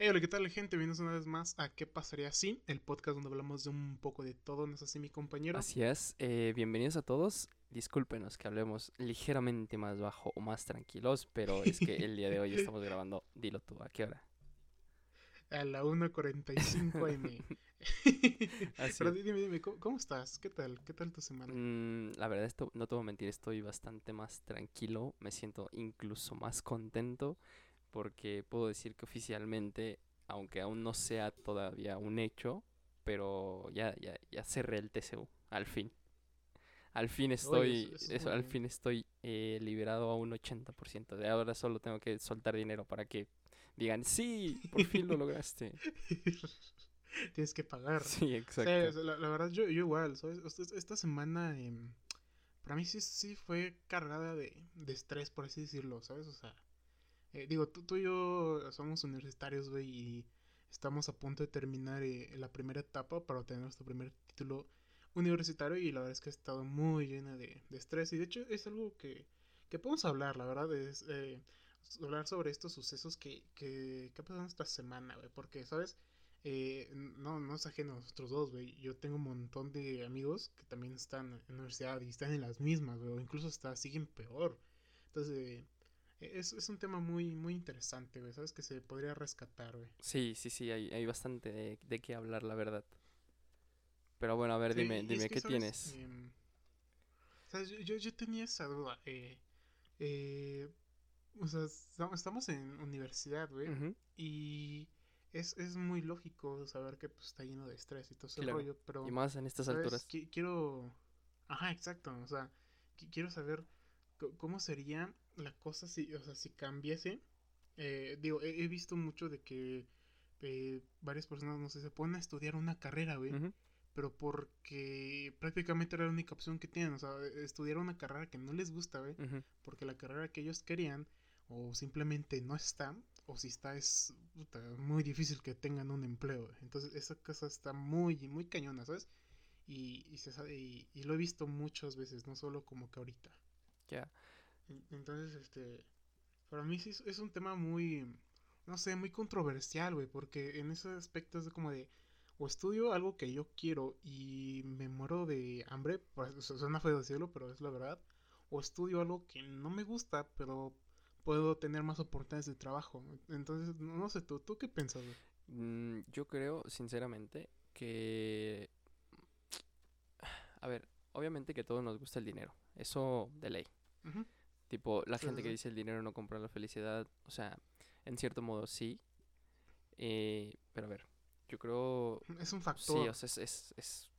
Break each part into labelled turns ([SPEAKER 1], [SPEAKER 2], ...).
[SPEAKER 1] Hey, hola, ¿qué tal, gente? Bienvenidos una vez más a ¿Qué pasaría si? El podcast donde hablamos de un poco de todo, ¿no es así, mi compañero?
[SPEAKER 2] Así es, eh, bienvenidos a todos. Discúlpenos que hablemos ligeramente más bajo o más tranquilos, pero es que el día de hoy estamos grabando, dilo tú, ¿a qué hora?
[SPEAKER 1] A la 1.45 M.
[SPEAKER 2] Así
[SPEAKER 1] Pero dime, dime, ¿cómo, cómo estás? ¿Qué tal? ¿Qué tal tu semana?
[SPEAKER 2] Mm, la verdad, esto, no te voy a mentir, estoy bastante más tranquilo, me siento incluso más contento porque puedo decir que oficialmente, aunque aún no sea todavía un hecho, pero ya, ya, ya cerré el TCU, al fin. Al fin estoy,
[SPEAKER 1] eso,
[SPEAKER 2] al fin estoy eh, liberado a un 80%. De ahora solo tengo que soltar dinero para que digan, sí, por fin lo lograste.
[SPEAKER 1] Tienes que pagar.
[SPEAKER 2] Sí, exacto.
[SPEAKER 1] o sea, la, la verdad, yo, yo igual, Esta semana, em, para mí sí, sí fue cargada de, de estrés, por así decirlo, ¿sabes? O sea, eh, digo, tú, tú y yo somos universitarios, güey, y estamos a punto de terminar eh, la primera etapa para obtener nuestro primer título universitario y la verdad es que ha estado muy llena de, estrés y de hecho es algo que, que podemos hablar, la verdad, es eh, hablar sobre estos sucesos que, que, que ha pasado esta semana, güey, porque, ¿sabes? Eh, no, no es ajeno a nosotros dos, güey. Yo tengo un montón de amigos que también están en la universidad y están en las mismas, güey, o incluso hasta siguen peor. Entonces, eh, es, es un tema muy, muy interesante, güey, ¿sabes? Que se podría rescatar, güey.
[SPEAKER 2] Sí, sí, sí, hay, hay bastante de, de qué hablar, la verdad. Pero bueno, a ver,
[SPEAKER 1] Sí,
[SPEAKER 2] dime,
[SPEAKER 1] y
[SPEAKER 2] dime, ¿qué
[SPEAKER 1] ¿sabes?
[SPEAKER 2] tienes?
[SPEAKER 1] Em, ¿sabes? Yo, yo, yo tenía esa duda. Eh, eh, o sea, esta- estamos en universidad, güey, y es, es muy lógico saber que pues, está lleno de estrés y todo ese
[SPEAKER 2] claro.
[SPEAKER 1] rollo,
[SPEAKER 2] Y
[SPEAKER 1] pero,
[SPEAKER 2] más en estas
[SPEAKER 1] ¿sabes?
[SPEAKER 2] alturas.
[SPEAKER 1] Qui- quiero... Ajá, exacto, o sea, qui- quiero saber cómo sería la cosa si, o sea, si cambiase. Eh, digo, he, he visto mucho de que eh, varias personas, no sé, se ponen a estudiar una carrera, güey pero porque prácticamente era la única opción que tienen, o sea, estudiar una carrera que no les gusta,
[SPEAKER 2] ujú.
[SPEAKER 1] Porque la carrera que ellos querían o simplemente no está, o si está es puta, muy difícil que tengan un empleo. güey. Entonces esa cosa está muy, muy cañona, ¿sabes? Y, y, se y, y lo he visto muchas veces, no solo como que ahorita.
[SPEAKER 2] Ya.
[SPEAKER 1] En- Entonces, este, para mí sí es, un tema muy, no sé, muy controversial, güey, porque en ese aspecto es como de, o estudio algo que yo quiero y me muero de hambre, pues, suena feo decirlo, pero es la verdad, o estudio algo que no me gusta, pero puedo tener más oportunidades de trabajo. Entonces, no, sé, tú, ¿tú qué piensas?
[SPEAKER 2] Mm, yo creo, sinceramente, que... A ver, obviamente que a todos nos gusta el dinero. Eso de ley. Tipo, la
[SPEAKER 1] Sí,
[SPEAKER 2] gente
[SPEAKER 1] sí,
[SPEAKER 2] que
[SPEAKER 1] sí.
[SPEAKER 2] dice el dinero no compra la felicidad, o sea, en cierto modo sí. eh, pero a ver, yo creo...
[SPEAKER 1] Es un
[SPEAKER 2] Sí,
[SPEAKER 1] factor.
[SPEAKER 2] o sea, es, es, es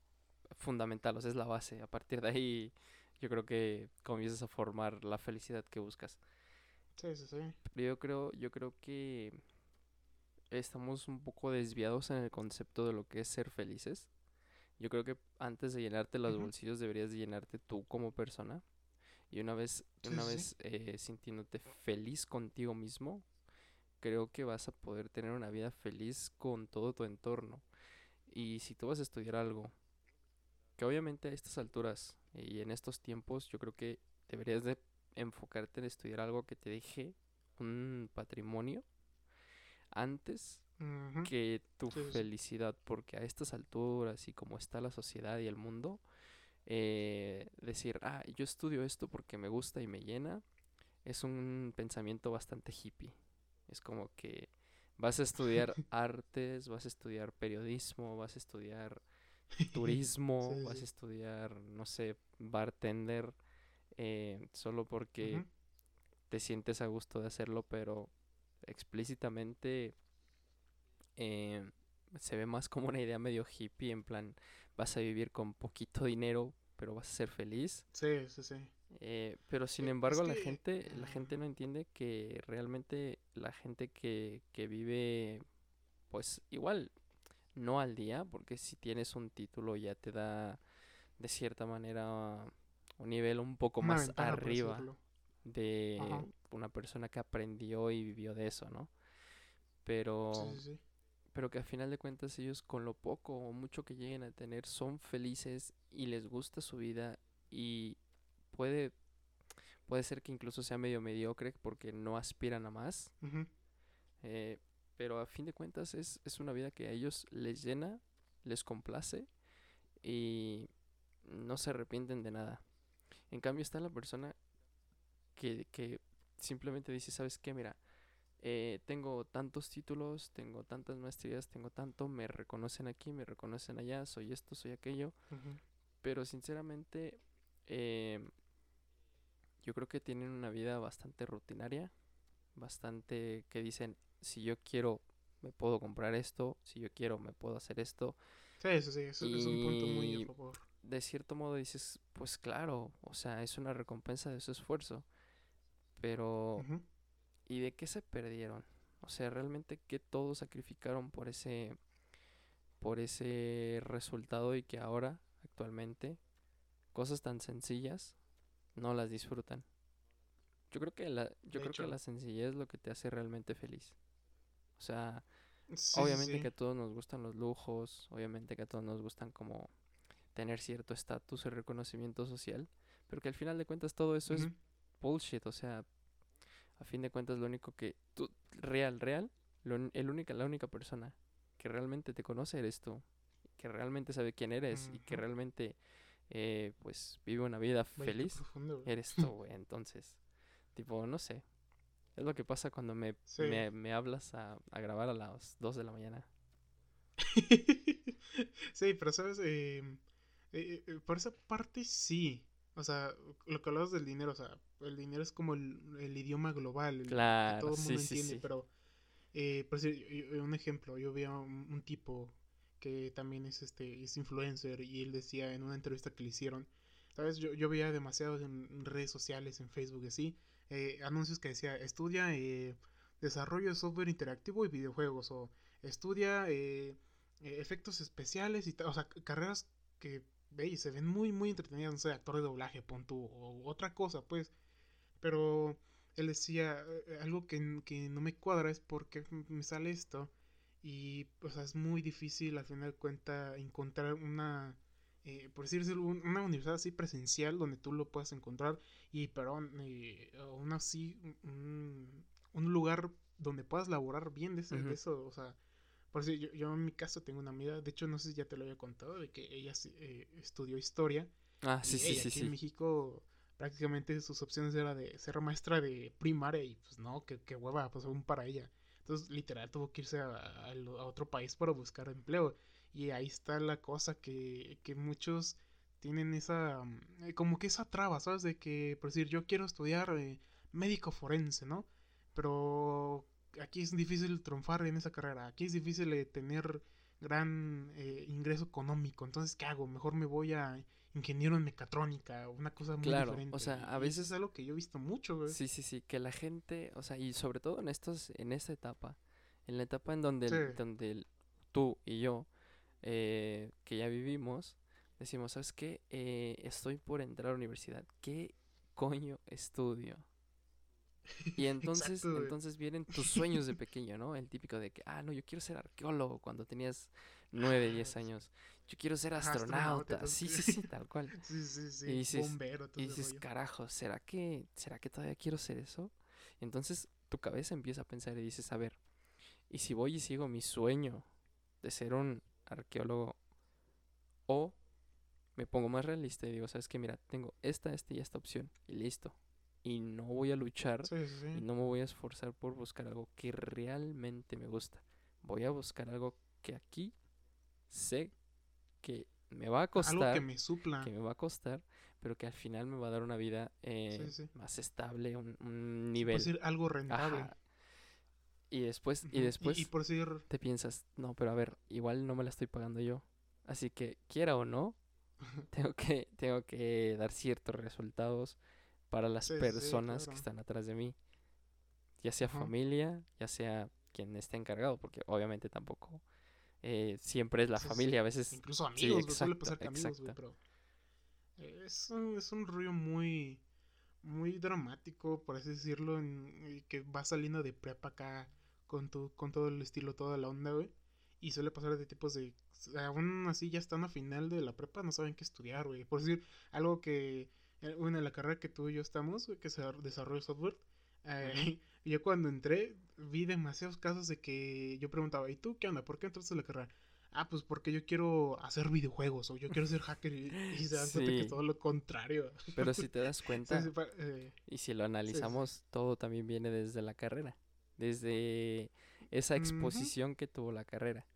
[SPEAKER 2] fundamental, o sea, es la base. A partir de ahí, yo creo que comienzas a formar la felicidad que buscas.
[SPEAKER 1] Sí, sí, sí.
[SPEAKER 2] Pero yo creo, yo creo que estamos un poco desviados en el concepto de lo que es ser felices. Yo creo que antes de llenarte los bolsillos deberías de llenarte tú como persona. Y una vez,
[SPEAKER 1] Sí,
[SPEAKER 2] una
[SPEAKER 1] sí,
[SPEAKER 2] vez eh, sintiéndote feliz contigo mismo, creo que vas a poder tener una vida feliz con todo tu entorno. Y si tú vas a estudiar algo, que obviamente a estas alturas y en estos tiempos, yo creo que deberías de enfocarte en estudiar algo que te deje un patrimonio antes que tu
[SPEAKER 1] sí.
[SPEAKER 2] felicidad, porque a estas alturas y como está la sociedad y el mundo, eh, decir, ah, yo estudio esto porque me gusta y me llena, es un pensamiento bastante hippie. Es como que vas a estudiar artes, vas a estudiar periodismo, vas a estudiar turismo,
[SPEAKER 1] Sí,
[SPEAKER 2] vas a estudiar, no sé, bartender, eh, solo porque te sientes a gusto de hacerlo, pero explícitamente eh, se ve más como una idea medio hippie, en plan, vas a vivir con poquito dinero, pero vas a ser feliz.
[SPEAKER 1] Sí, sí, sí.
[SPEAKER 2] Eh, pero sin
[SPEAKER 1] Eh, Es
[SPEAKER 2] embargo, la gente, la gente no entiende que realmente la gente que, que vive, pues igual, no al día, porque si tienes un título ya te da de cierta manera un nivel un poco más arriba de
[SPEAKER 1] Ajá.
[SPEAKER 2] una persona que aprendió y vivió de eso, ¿no?
[SPEAKER 1] Sí,
[SPEAKER 2] Pero,
[SPEAKER 1] sí, sí.
[SPEAKER 2] Pero que a final de cuentas ellos con lo poco o mucho que lleguen a tener son felices y les gusta su vida y puede, puede ser que incluso sea medio mediocre porque no aspiran a más, eh, pero a fin de cuentas es, es una vida que a ellos les llena, les complace y no se arrepienten de nada. En cambio está la persona que, que simplemente dice, ¿sabes qué? Mira, eh, tengo tantos títulos, tengo tantas maestrías, tengo tanto, me reconocen aquí, me reconocen allá, soy esto, soy aquello. Pero sinceramente, eh, yo creo que tienen una vida bastante rutinaria, bastante que dicen, si yo quiero, me puedo comprar esto, si yo quiero, me puedo hacer esto.
[SPEAKER 1] Sí, eso sí, eso es un punto muy a favor.
[SPEAKER 2] De cierto modo dices, pues claro, o sea, es una recompensa de su esfuerzo. Pero, ¿y de qué se perdieron? O sea, realmente qué todos sacrificaron por ese, por ese resultado y que ahora, actualmente, cosas tan sencillas no las disfrutan. Yo creo que la, yo creo que la sencillez es lo que te hace realmente feliz. O sea, obviamente que a todos nos gustan los lujos, obviamente que a todos nos gustan como tener cierto estatus y reconocimiento social, pero que al final de cuentas todo eso es bullshit, o sea, a fin de cuentas lo único que tú, real, real, el única, la única persona que realmente te conoce eres tú, que realmente sabe quién eres y que realmente eh, pues vive una vida feliz, eres tú, güey. Entonces, tipo, no sé. Es lo que pasa cuando me, me, hablas a, a, grabar a las 2 de la mañana.
[SPEAKER 1] sí, pero sabes, em, eh, eh, por esa parte sí. O sea, lo que hablabas del dinero, o sea, el dinero es como el, el idioma global, el,
[SPEAKER 2] claro,
[SPEAKER 1] que todo el mundo entiende, pero eh, por decir, un ejemplo, yo vi a un, tipo que también es este es influencer y él decía en una entrevista que le hicieron, sabes, yo, yo veía demasiado en redes sociales, en Facebook y así, eh, anuncios que decía, estudia eh, desarrollo de software interactivo y videojuegos, o estudia eh, efectos especiales y o sea, carreras que veis, se ven muy, muy entretenidas, no sé, actor de doblaje, punto, o otra cosa, pues, pero él decía, algo que, que no me cuadra es porque me sale esto. Y o sea, es muy difícil al final de cuentas encontrar una, eh, por decirlo, una universidad así presencial donde tú lo puedas encontrar y, perdón, eh, aún así, un, un, lugar donde puedas laborar bien de, eso, o sea, por si yo, yo, en mi caso tengo una amiga, de hecho no sé si ya te lo había contado, de que ella eh, estudió historia.
[SPEAKER 2] Ah, sí, sí, sí,
[SPEAKER 1] aquí en México prácticamente sus opciones era de ser maestra de primaria y pues no, que, que hueva, pues aún para ella. Entonces, literal, tuvo que irse a, otro país para buscar empleo. Y ahí está la cosa que, que muchos tienen esa, mm, eh, como que esa traba, ¿sabes? De que, por decir, yo quiero estudiar eh, médico forense, ¿no? Pero aquí es difícil triunfar en esa carrera, aquí es difícil eh, tener gran ingreso económico, entonces, ¿qué hago? Mejor me voy a ingeniero en mecatrónica, una cosa muy
[SPEAKER 2] claro,
[SPEAKER 1] diferente.
[SPEAKER 2] O sea, a veces
[SPEAKER 1] es algo que yo he visto mucho, güey.
[SPEAKER 2] Sí, sí, sí, que la gente, o sea, y sobre todo en estos, en esta etapa, en la etapa en donde, donde tú y yo, eh, que ya vivimos, decimos, ¿sabes qué? Eh, estoy por entrar a la universidad. ¿Qué coño estudio? Y entonces, entonces vienen tus sueños de pequeño, ¿no? El típico de que, ah, no, yo quiero ser arqueólogo cuando tenías 9, 10 años. Yo quiero ser astronauta. Sí, sí, sí, tal cual.
[SPEAKER 1] sí, sí, sí.
[SPEAKER 2] Y dices, y dices carajo, ¿será que, ¿será que todavía quiero ser eso? Entonces tu cabeza empieza a pensar y dices, a ver, ¿y si voy y sigo mi sueño de ser un arqueólogo o me pongo más realista y digo, ¿sabes qué? Mira, tengo esta, esta y esta opción y listo. Y no voy a luchar y no me voy a esforzar por buscar algo que realmente me gusta. Voy a buscar algo que aquí sé que me va a costar.
[SPEAKER 1] Algo que me supla.
[SPEAKER 2] Que me va a costar, pero que al final me va a dar una vida eh, más estable, un, nivel.
[SPEAKER 1] Algo rentable.
[SPEAKER 2] Y después, y después
[SPEAKER 1] y, por decir...
[SPEAKER 2] te piensas, no, pero a ver, igual no me la estoy pagando yo. Así que, quiera o no, tengo que, tengo que dar ciertos resultados para las personas que están atrás de mí. Ya sea familia, ya sea quien esté encargado, porque obviamente tampoco eh, siempre es la familia, a veces...
[SPEAKER 1] Incluso amigos, sí, suele pasar que amigos, pero... Es un, es un rollo muy... Muy dramático, por así decirlo, en, que va saliendo de prepa acá con, tu, con todo el estilo, toda la onda, güey. Y suele pasar de tipos de... Aún así ya están a final de la prepa, no saben qué estudiar, güey. Por decir, algo que... Bueno, en la carrera que tú y yo estamos, que es desarrollo software, Eh, yo cuando entré vi demasiados casos de que yo preguntaba, ¿y tú qué onda? ¿Por qué entraste a la carrera? Ah, pues porque yo quiero hacer videojuegos o yo quiero ser hacker y, y se dan cuenta que es todo lo contrario.
[SPEAKER 2] Pero si te das cuenta,
[SPEAKER 1] sí, eh,
[SPEAKER 2] y si lo analizamos, todo también viene desde la carrera, desde esa exposición que tuvo la carrera.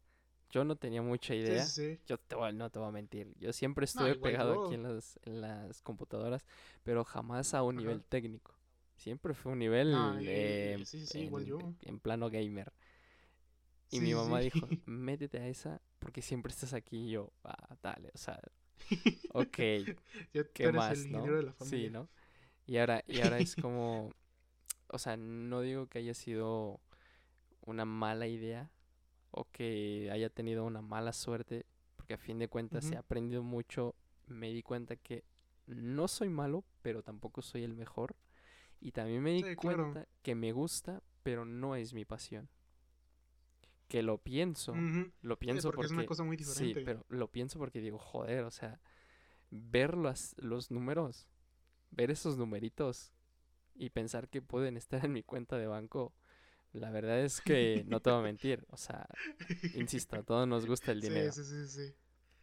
[SPEAKER 2] Yo no tenía mucha idea.
[SPEAKER 1] sí, sí.
[SPEAKER 2] Yo te voy- no te voy a mentir. Yo siempre estuve pegado
[SPEAKER 1] yo.
[SPEAKER 2] aquí en las, en las computadoras, pero jamás a un
[SPEAKER 1] Ajá.
[SPEAKER 2] nivel técnico. Siempre fue un nivel eh,
[SPEAKER 1] sí, igual
[SPEAKER 2] en,
[SPEAKER 1] yo.
[SPEAKER 2] en plano gamer. Y mi mamá dijo, métete a esa porque siempre estás aquí. Y yo, ah, dale, o sea, ok, ¿qué más,
[SPEAKER 1] el
[SPEAKER 2] no?
[SPEAKER 1] ingeniero de la
[SPEAKER 2] Sí. ¿no? Y ahora, y ahora es como, o sea, no digo que haya sido una mala idea o que haya tenido una mala suerte, porque a fin de cuentas he aprendido mucho, me di cuenta que no soy malo, pero tampoco soy el mejor. Y también me di
[SPEAKER 1] Sí, claro.
[SPEAKER 2] cuenta que me gusta, pero no es mi pasión. Que lo pienso, lo
[SPEAKER 1] Sí,
[SPEAKER 2] pienso
[SPEAKER 1] porque es una cosa muy
[SPEAKER 2] Sí,
[SPEAKER 1] diferente.
[SPEAKER 2] pero lo pienso porque digo, joder, o sea, ver las- los números, ver esos numeritos y pensar que pueden estar en mi cuenta de banco, la verdad es que no te voy a mentir, o sea, insisto, a todos nos gusta el
[SPEAKER 1] Sí,
[SPEAKER 2] dinero,
[SPEAKER 1] sí, sí, sí.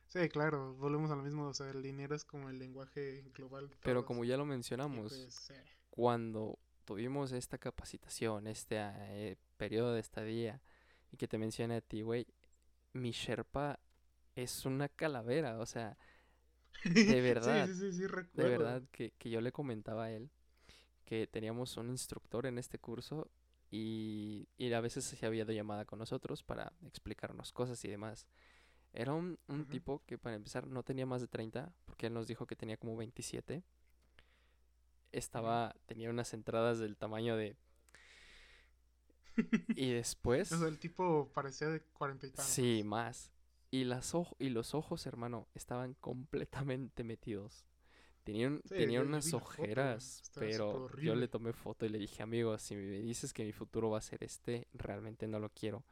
[SPEAKER 1] Sí, claro, volvemos a lo mismo, o sea, el dinero es como el lenguaje global.
[SPEAKER 2] pero como ya lo mencionamos,
[SPEAKER 1] pues, eh,
[SPEAKER 2] cuando tuvimos esta capacitación, este eh, periodo de estadía, y que te mencioné a ti, güey, mi Sherpa es una calavera, o sea, de verdad,
[SPEAKER 1] Sí, sí, sí, sí,
[SPEAKER 2] de verdad que, que yo le comentaba a él que teníamos un instructor en este curso y, y a veces se había de llamada con nosotros para explicarnos cosas y demás. Era un, un tipo que para empezar no tenía más de 30, porque él nos dijo que tenía como 27. Estaba, tenía unas entradas del tamaño de... Y después...
[SPEAKER 1] El tipo parecía de cuarenta y tantos.
[SPEAKER 2] Sí, más. Y, las ojo- y los ojos, hermano, estaban completamente metidos. Tenían,
[SPEAKER 1] Sí, yo
[SPEAKER 2] unas
[SPEAKER 1] foto,
[SPEAKER 2] ojeras, pero yo le tomé foto y le dije, amigo, si me dices que mi futuro va a ser este, realmente no lo quiero.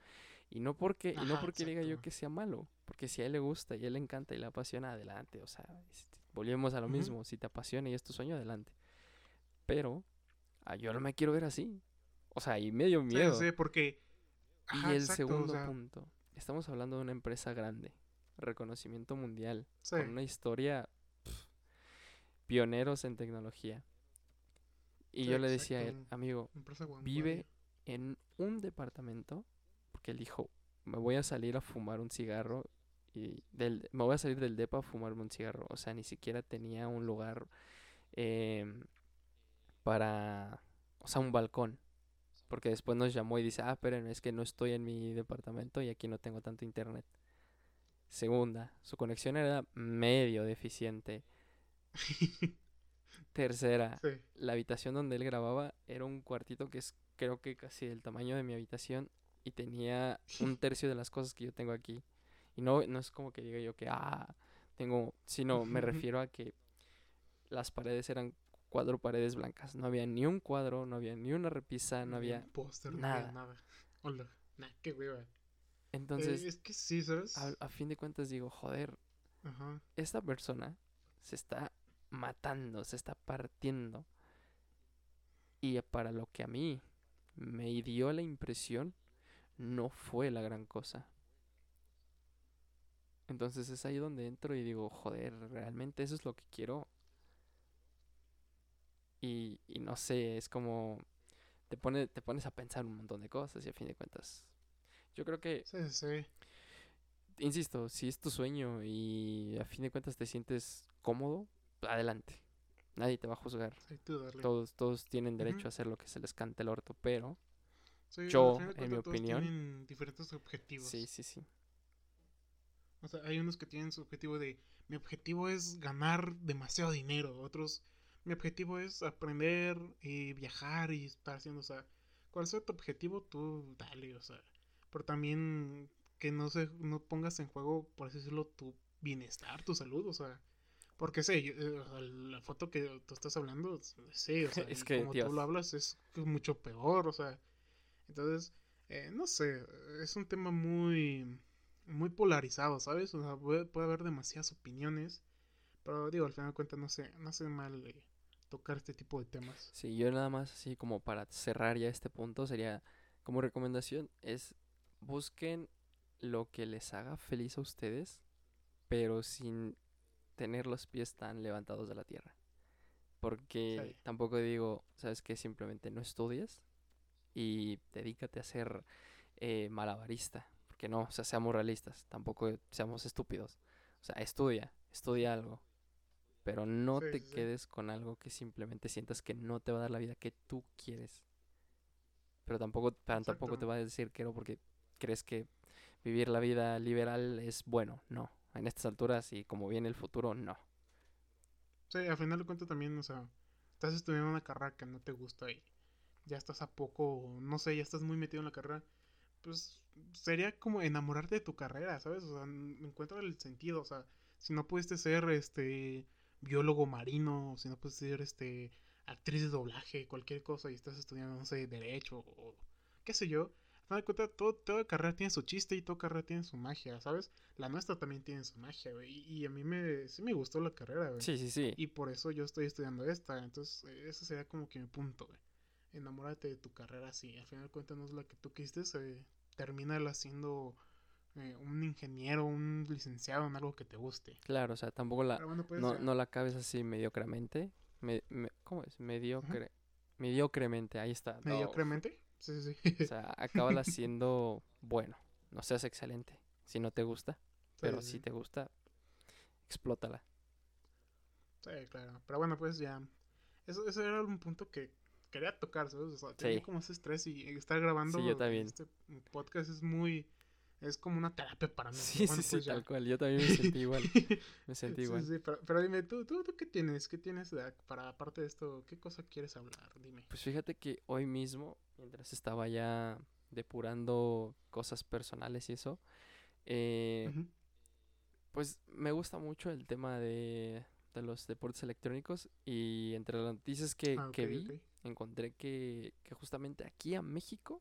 [SPEAKER 2] Y no porque, y no porque diga yo que sea malo, porque si a él le gusta y a él le encanta y le apasiona, adelante. O sea, este, volvemos a lo mismo, si te apasiona y es tu sueño, adelante. Pero ah, yo no me quiero ver así. O sea, y me dio
[SPEAKER 1] Sí,
[SPEAKER 2] miedo.
[SPEAKER 1] sí, porque...
[SPEAKER 2] Y
[SPEAKER 1] Ajá,
[SPEAKER 2] el
[SPEAKER 1] exacto, o
[SPEAKER 2] segundo
[SPEAKER 1] sea,
[SPEAKER 2] punto, estamos hablando de una empresa grande, reconocimiento mundial,
[SPEAKER 1] sí,
[SPEAKER 2] con una historia pioneros en tecnología. Y
[SPEAKER 1] Sí,
[SPEAKER 2] yo le decía a él, amigo, vive en un departamento, porque él dijo, me voy a salir a fumar un cigarro y del, me voy a salir del depa a fumarme un cigarro. O sea, ni siquiera tenía un lugar em, para, o sea, un balcón. Porque después nos llamó y dice, ah, pero es que no estoy en mi departamento y aquí no tengo tanto internet. Segunda, su conexión era medio deficiente. Tercera,
[SPEAKER 1] Sí,
[SPEAKER 2] la habitación donde él grababa era un cuartito que es creo que casi del tamaño de mi habitación y tenía un tercio de las cosas que yo tengo aquí. Y no, no es como que diga yo que, ah, tengo, sino me refiero a que las paredes eran cuatro paredes blancas. No había ni un cuadro, no había ni una repisa, no había...
[SPEAKER 1] un póster, no
[SPEAKER 2] nada.
[SPEAKER 1] nada. Hola, nah, qué hueva.
[SPEAKER 2] Entonces,
[SPEAKER 1] Eh, es que sí, ¿sabes?
[SPEAKER 2] a, a fin de cuentas digo, joder,
[SPEAKER 1] Ajá.
[SPEAKER 2] esta persona se está matando, se está partiendo. Y para lo que a mí me dio la impresión, no fue la gran cosa. Entonces es ahí donde entro y digo, joder, realmente eso es lo que quiero. Y, y no sé, es como te pone, te pones a pensar un montón de cosas y a fin de cuentas. Yo creo que
[SPEAKER 1] Sí, sí.
[SPEAKER 2] insisto, si es tu sueño y a fin de cuentas te sientes cómodo, adelante. Nadie te va a juzgar.
[SPEAKER 1] Sí, tú darle.
[SPEAKER 2] Todos, todos tienen derecho a hacer lo que se les cante el orto, pero
[SPEAKER 1] Sí,
[SPEAKER 2] yo, en mi
[SPEAKER 1] todos
[SPEAKER 2] opinión-
[SPEAKER 1] tienen diferentes objetivos.
[SPEAKER 2] sí, sí, sí.
[SPEAKER 1] O sea, hay unos que tienen su objetivo de mi objetivo es ganar demasiado dinero, otros mi objetivo es aprender y viajar y estar haciendo, o sea, cuál sea tu objetivo, tú dale, o sea, pero también que no se no pongas en juego, por así decirlo, tu bienestar, tu salud, o sea, porque sé, yo, eh, la foto que tú estás hablando, sí, o sea,
[SPEAKER 2] Es
[SPEAKER 1] y
[SPEAKER 2] que,
[SPEAKER 1] como
[SPEAKER 2] Dios.
[SPEAKER 1] tú lo hablas es mucho peor, o sea, entonces, eh, no sé, es un tema muy muy polarizado, ¿sabes? O sea, puede, puede haber demasiadas opiniones. Pero digo, al final de cuentas no sé, no sé mal eh, tocar este tipo de temas.
[SPEAKER 2] Sí, yo nada más así como para cerrar ya este punto sería como recomendación es busquen lo que les haga feliz a ustedes, pero sin tener los pies tan levantados de la tierra. Porque
[SPEAKER 1] Sí.
[SPEAKER 2] tampoco digo, sabes que simplemente no estudies y dedícate a ser eh, malabarista. Porque no, o sea, seamos realistas, tampoco seamos estúpidos. O sea, estudia, estudia algo. Pero no
[SPEAKER 1] Sí,
[SPEAKER 2] te
[SPEAKER 1] sí,
[SPEAKER 2] quedes con algo que simplemente sientas que no te va a dar la vida que tú quieres. Pero tampoco, tampoco te va a decir que no porque crees que vivir la vida liberal es bueno. No. En estas alturas y como viene el futuro, no.
[SPEAKER 1] Sí, al final de cuentas también, o sea, estás estudiando una carrera que no te gusta y ya estás a poco, no sé, ya estás muy metido en la carrera, pues sería como enamorarte de tu carrera, ¿sabes? O sea, encuentra el sentido, o sea, si no pudiste ser, este, biólogo marino, si no pudiste ser, este, actriz de doblaje, cualquier cosa y estás estudiando, no sé, derecho o qué sé yo, final de cuentas, todo, toda carrera tiene su chiste y toda carrera tiene su magia, ¿sabes? La nuestra también tiene su magia, güey, y, y a mí me, sí me gustó la carrera, güey.
[SPEAKER 2] Sí, sí, sí.
[SPEAKER 1] Y por eso yo estoy estudiando esta. Entonces, eh, ese sería como que mi punto, güey. Enamórate de tu carrera, sí. Al final de cuentas no es la que tú quisiste. Eh, termina siendo eh, un ingeniero, un licenciado en algo que te guste.
[SPEAKER 2] Claro, o sea, tampoco la,
[SPEAKER 1] bueno, pues
[SPEAKER 2] no,
[SPEAKER 1] ya.
[SPEAKER 2] no la acabes así mediocremente. Me, me- ¿Cómo es? Mediocre. Mediocremente, ahí está.
[SPEAKER 1] mediocremente. Sí, sí, sí.
[SPEAKER 2] O sea, acábala siendo bueno. No seas excelente. Si no te gusta, pero
[SPEAKER 1] sí,
[SPEAKER 2] si te gusta, explótala.
[SPEAKER 1] Sí, claro. Pero bueno, pues ya. Eso, eso era un punto que quería tocar, ¿sabes? O sea, tenía como ese estrés y estar grabando
[SPEAKER 2] yo también.
[SPEAKER 1] este podcast es muy. Es como una terapia para mí.
[SPEAKER 2] Sí,
[SPEAKER 1] bueno,
[SPEAKER 2] sí, sí,
[SPEAKER 1] pues ya.
[SPEAKER 2] tal cual. Yo también me sentí igual. Me sentí
[SPEAKER 1] Sí,
[SPEAKER 2] igual.
[SPEAKER 1] sí, pero, pero dime, ¿tú, tú, ¿tú qué tienes? ¿Qué tienes de- para, aparte de esto? ¿Qué cosa quieres hablar? Dime.
[SPEAKER 2] Pues fíjate que hoy mismo, mientras estaba ya depurando cosas personales y eso, eh, pues me gusta mucho el tema de, de los deportes electrónicos y entre las noticias que,
[SPEAKER 1] Ah,
[SPEAKER 2] que vi, encontré que, que justamente aquí a México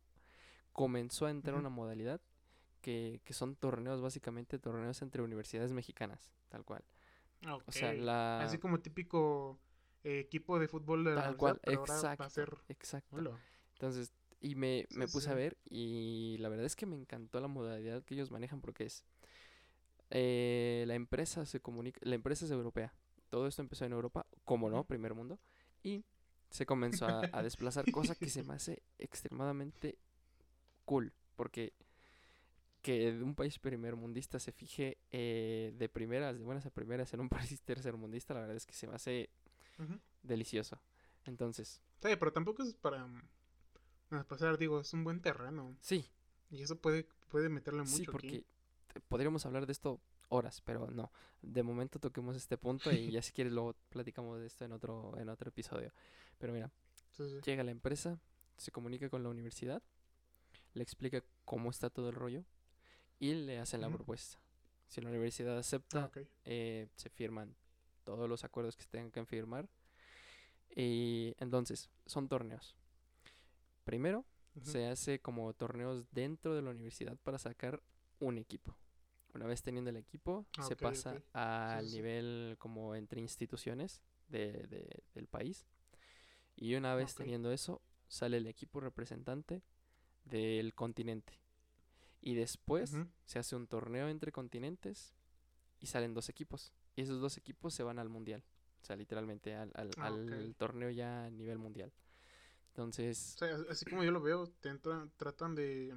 [SPEAKER 2] comenzó a entrar una modalidad que, que son torneos, básicamente torneos entre universidades mexicanas, tal cual.
[SPEAKER 1] Ah,
[SPEAKER 2] O sea, la...
[SPEAKER 1] Así como típico eh, equipo de fútbol de la
[SPEAKER 2] Tal cual,
[SPEAKER 1] universidad, pero ahora va a
[SPEAKER 2] exacto,
[SPEAKER 1] ser...
[SPEAKER 2] exacto.
[SPEAKER 1] Hola.
[SPEAKER 2] Entonces, y me, me
[SPEAKER 1] Sí,
[SPEAKER 2] puse a ver y la verdad es que me encantó la modalidad que ellos manejan porque es eh, la empresa se comunica, la empresa es europea. Todo esto empezó en Europa, como no, primer mundo, y se comenzó a, a desplazar, cosa que se me hace extremadamente cool, porque que de un país primermundista se fije eh, de primeras, de buenas a primeras en un país tercermundista, la verdad es que se me hace delicioso. Entonces,
[SPEAKER 1] Sí, pero tampoco es para... mm, para pasar, digo, es un buen terreno.
[SPEAKER 2] sí,
[SPEAKER 1] Y eso puede, puede meterle mucho
[SPEAKER 2] Sí,
[SPEAKER 1] aquí.
[SPEAKER 2] porque te- podríamos hablar de esto horas, pero no. De momento toquemos este punto y ya si quieres luego platicamos de esto en otro, en otro episodio. Pero mira,
[SPEAKER 1] Sí, sí.
[SPEAKER 2] llega la empresa, se comunica con la universidad, le explica cómo está todo el rollo y le hacen la propuesta. Si la universidad
[SPEAKER 1] Ah,
[SPEAKER 2] acepta,
[SPEAKER 1] ok.
[SPEAKER 2] eh, se firman todos los acuerdos que se tengan que firmar. Y entonces, son torneos. Primero, se hace como torneos dentro de la universidad para sacar un equipo. Una vez teniendo el equipo,
[SPEAKER 1] Ah,
[SPEAKER 2] se pasa al
[SPEAKER 1] sí, sí.
[SPEAKER 2] nivel como entre instituciones de- de- del país. Y una vez teniendo eso, sale el equipo representante del continente. Y después se hace un torneo entre continentes y salen dos equipos. Y esos dos equipos se van al mundial. O sea, literalmente al, al-
[SPEAKER 1] Ah,
[SPEAKER 2] al torneo ya a nivel mundial. Entonces,
[SPEAKER 1] O sea, as- así como yo lo veo, te tratan de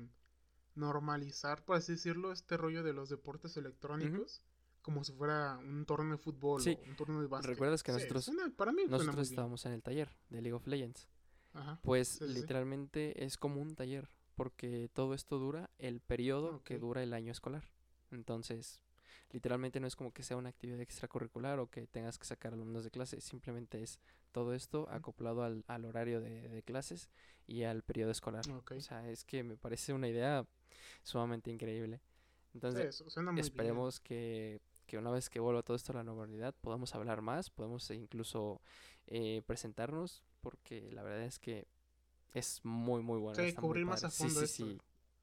[SPEAKER 1] normalizar, por así decirlo, este rollo de los deportes electrónicos, como si fuera un torneo de fútbol
[SPEAKER 2] Sí.
[SPEAKER 1] o un torneo de básquet.
[SPEAKER 2] ¿Recuerdas que
[SPEAKER 1] Sí,
[SPEAKER 2] nosotros-
[SPEAKER 1] suena- para mí
[SPEAKER 2] nosotros estábamos en el taller de League of Legends.
[SPEAKER 1] Ajá.
[SPEAKER 2] Pues
[SPEAKER 1] sí.
[SPEAKER 2] literalmente es como un taller, porque todo esto dura el periodo que dura el año escolar. Entonces, literalmente no es como que sea una actividad extracurricular o que tengas que sacar alumnos de clase, simplemente es todo esto acoplado al, al horario de, de clases y al periodo escolar. O sea, es que me parece una idea sumamente increíble. Entonces,
[SPEAKER 1] suena muy bien.
[SPEAKER 2] esperemos que, que una vez que vuelva todo esto a la normalidad podamos hablar más, podemos incluso eh, presentarnos, porque la verdad es que es muy, muy bueno.
[SPEAKER 1] Sí,
[SPEAKER 2] está muy
[SPEAKER 1] cubrir más a fondo
[SPEAKER 2] Sí,
[SPEAKER 1] esto.
[SPEAKER 2] sí, sí.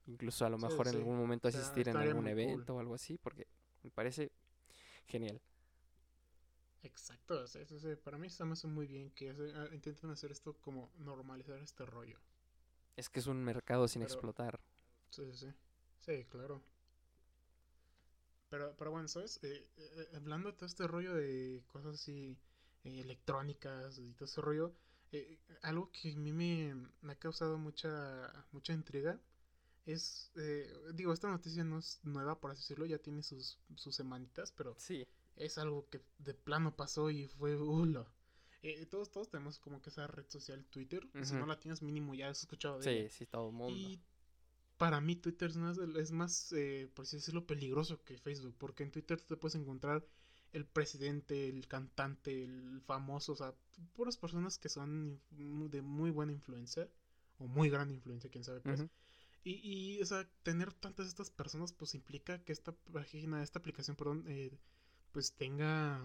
[SPEAKER 2] Incluso a lo
[SPEAKER 1] Sí,
[SPEAKER 2] mejor en algún momento
[SPEAKER 1] O sea,
[SPEAKER 2] asistir en algún
[SPEAKER 1] cool.
[SPEAKER 2] evento o algo así, porque me parece genial.
[SPEAKER 1] Exacto, sí, sí, sí. Para mí está me hace muy bien que hace- ah, intenten hacer esto como normalizar este rollo.
[SPEAKER 2] Es que es un mercado sin
[SPEAKER 1] Pero-
[SPEAKER 2] explotar.
[SPEAKER 1] Sí, sí, sí. Sí, claro. Pero, pero bueno, ¿sabes? Eh, eh, hablando de todo este rollo de cosas así eh, electrónicas y todo ese rollo, eh, algo que a mí me, me ha causado mucha, mucha intriga es, eh, digo, esta noticia no es nueva, por así decirlo, ya tiene sus, sus semanitas, pero
[SPEAKER 2] Sí.
[SPEAKER 1] es algo que de plano pasó y fue hula. Eh, todos, todos tenemos como que esa red social Twitter. Si no la tienes mínimo ya has escuchado de
[SPEAKER 2] Sí,
[SPEAKER 1] ella.
[SPEAKER 2] sí, todo el mundo.
[SPEAKER 1] Y para mí Twitter es más, es más eh, por así decirlo, peligroso que Facebook. Porque en Twitter te puedes encontrar el presidente, el cantante, el famoso, o sea, puras personas que son de muy buena influencia. O muy gran influencia, quién sabe, pues. Y, y, o sea, tener tantas de estas personas, pues implica que esta página, esta aplicación, perdón, eh, pues tenga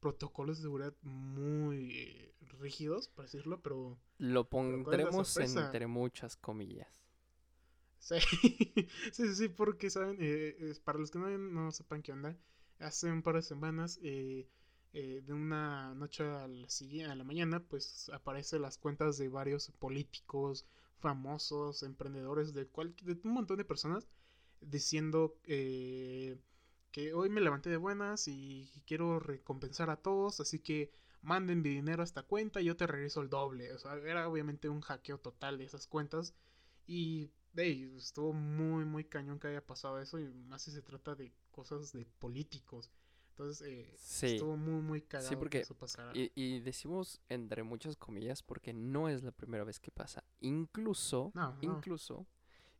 [SPEAKER 1] protocolos de seguridad muy eh, rígidos, por decirlo, pero
[SPEAKER 2] Lo
[SPEAKER 1] ¿cuál es la
[SPEAKER 2] pondremos entre muchas comillas.
[SPEAKER 1] sí, sí, sí, porque, ¿saben? Eh, para los que no, no sepan qué onda, hace un par de semanas, eh, eh, de una noche a la, a la mañana, pues aparecen las cuentas de varios políticos, famosos, emprendedores, de, cual, de un montón de personas, diciendo eh, que hoy me levanté de buenas y quiero recompensar a todos, así que manden mi dinero a esta cuenta y yo te regreso el doble. O sea, era obviamente un hackeo total de esas cuentas. Y hey, estuvo muy, muy cañón que haya pasado eso. Y más si se trata de cosas de políticos. Entonces, eh,
[SPEAKER 2] Sí.
[SPEAKER 1] estuvo muy, muy cagado que
[SPEAKER 2] porque-
[SPEAKER 1] eso pasara.
[SPEAKER 2] Y, y decimos entre muchas comillas porque no es la primera vez que pasa. Incluso,
[SPEAKER 1] No, no.
[SPEAKER 2] incluso,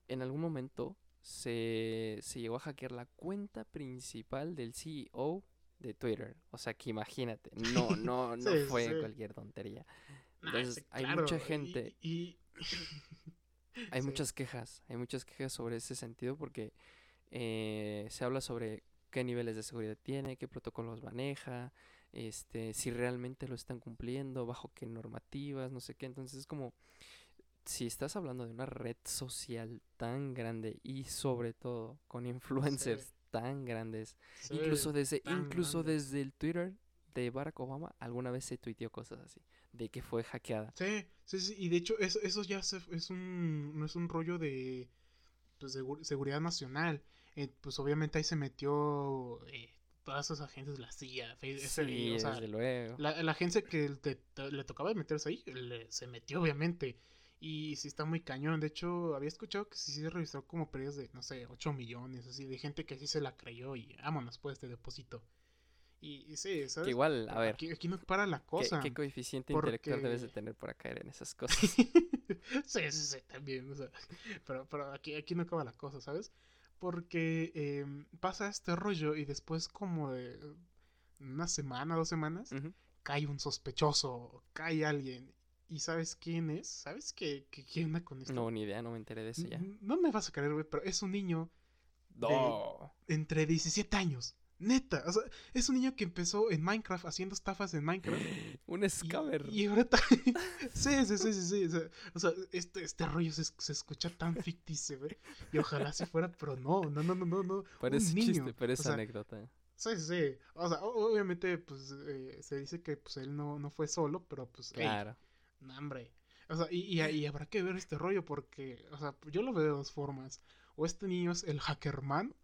[SPEAKER 2] en algún momento se, se llegó a hackear la cuenta principal del CEO de Twitter. O sea que imagínate, no, no, no
[SPEAKER 1] Sí, sí,
[SPEAKER 2] fue
[SPEAKER 1] sí.
[SPEAKER 2] cualquier tontería.
[SPEAKER 1] Nah,
[SPEAKER 2] Entonces,
[SPEAKER 1] sí,
[SPEAKER 2] hay
[SPEAKER 1] claro,
[SPEAKER 2] mucha
[SPEAKER 1] y-
[SPEAKER 2] gente,
[SPEAKER 1] Y,
[SPEAKER 2] hay
[SPEAKER 1] Sí.
[SPEAKER 2] muchas quejas, hay muchas quejas sobre ese sentido porque eh, se habla sobre qué niveles de seguridad tiene, qué protocolos maneja, este, si realmente lo están cumpliendo, bajo qué normativas, no sé qué. Entonces es como, si estás hablando de una red social tan grande y sobre todo con influencers tan grandes,
[SPEAKER 1] sí,
[SPEAKER 2] incluso desde, incluso desde el Twitter de Barack Obama, alguna vez se tuiteó cosas así, de que fue hackeada.
[SPEAKER 1] Sí, sí, sí, y de hecho eso, eso ya se- es un, no es un rollo de pues, segu- seguridad nacional. Eh, pues obviamente ahí se metió eh, todas esas agencias, la CIA, FBI,
[SPEAKER 2] Sí,
[SPEAKER 1] o sea,
[SPEAKER 2] desde luego.
[SPEAKER 1] la, la agencia que te- te- le tocaba meterse ahí, le- se metió obviamente. Y sí está muy cañón. De hecho, había escuchado que sí se registró como pérdidas de, no sé, 8 millones, así, de gente que sí se la creyó y vámonos pues de depósito. Y, y sí, ¿sabes?
[SPEAKER 2] Que igual, a ver,
[SPEAKER 1] Aquí, aquí no para la
[SPEAKER 2] ¿qué,
[SPEAKER 1] cosa.
[SPEAKER 2] qué coeficiente intelectual debes de
[SPEAKER 1] porque-
[SPEAKER 2] tener para caer en esas cosas?
[SPEAKER 1] sí, sí, sí, también. o sea, pero pero aquí, aquí no acaba la cosa, ¿sabes? Porque em, pasa este rollo y después como de una semana, dos semanas,
[SPEAKER 2] Ujú.
[SPEAKER 1] cae un sospechoso, cae alguien. ¿Y sabes quién es? ¿Sabes qué, qué, qué onda con esto?
[SPEAKER 2] No, ni idea, no me enteré de eso ya.
[SPEAKER 1] N- No me vas a creer, güey, pero es un niño
[SPEAKER 2] No.
[SPEAKER 1] entre 17 años. Neta, o sea, es un niño que empezó en Minecraft haciendo estafas en Minecraft.
[SPEAKER 2] Un
[SPEAKER 1] Y,
[SPEAKER 2] scammer.
[SPEAKER 1] y ahorita. sí, sí, sí, sí, sí. O sea, este, este rollo se, se escucha tan ficticio, güey. Y ojalá si fuera, pero no, no, no, no, no. no.
[SPEAKER 2] Parece
[SPEAKER 1] un niño.
[SPEAKER 2] chiste, pero es
[SPEAKER 1] o sea,
[SPEAKER 2] anécdota.
[SPEAKER 1] Sí, sí, sí. O sea, obviamente, pues eh, se dice que pues él no, no fue solo, pero pues,
[SPEAKER 2] Claro.
[SPEAKER 1] no, hombre. O sea, y, y, y habrá que ver este rollo porque, o sea, yo lo veo de dos formas. O este niño es el hackerman,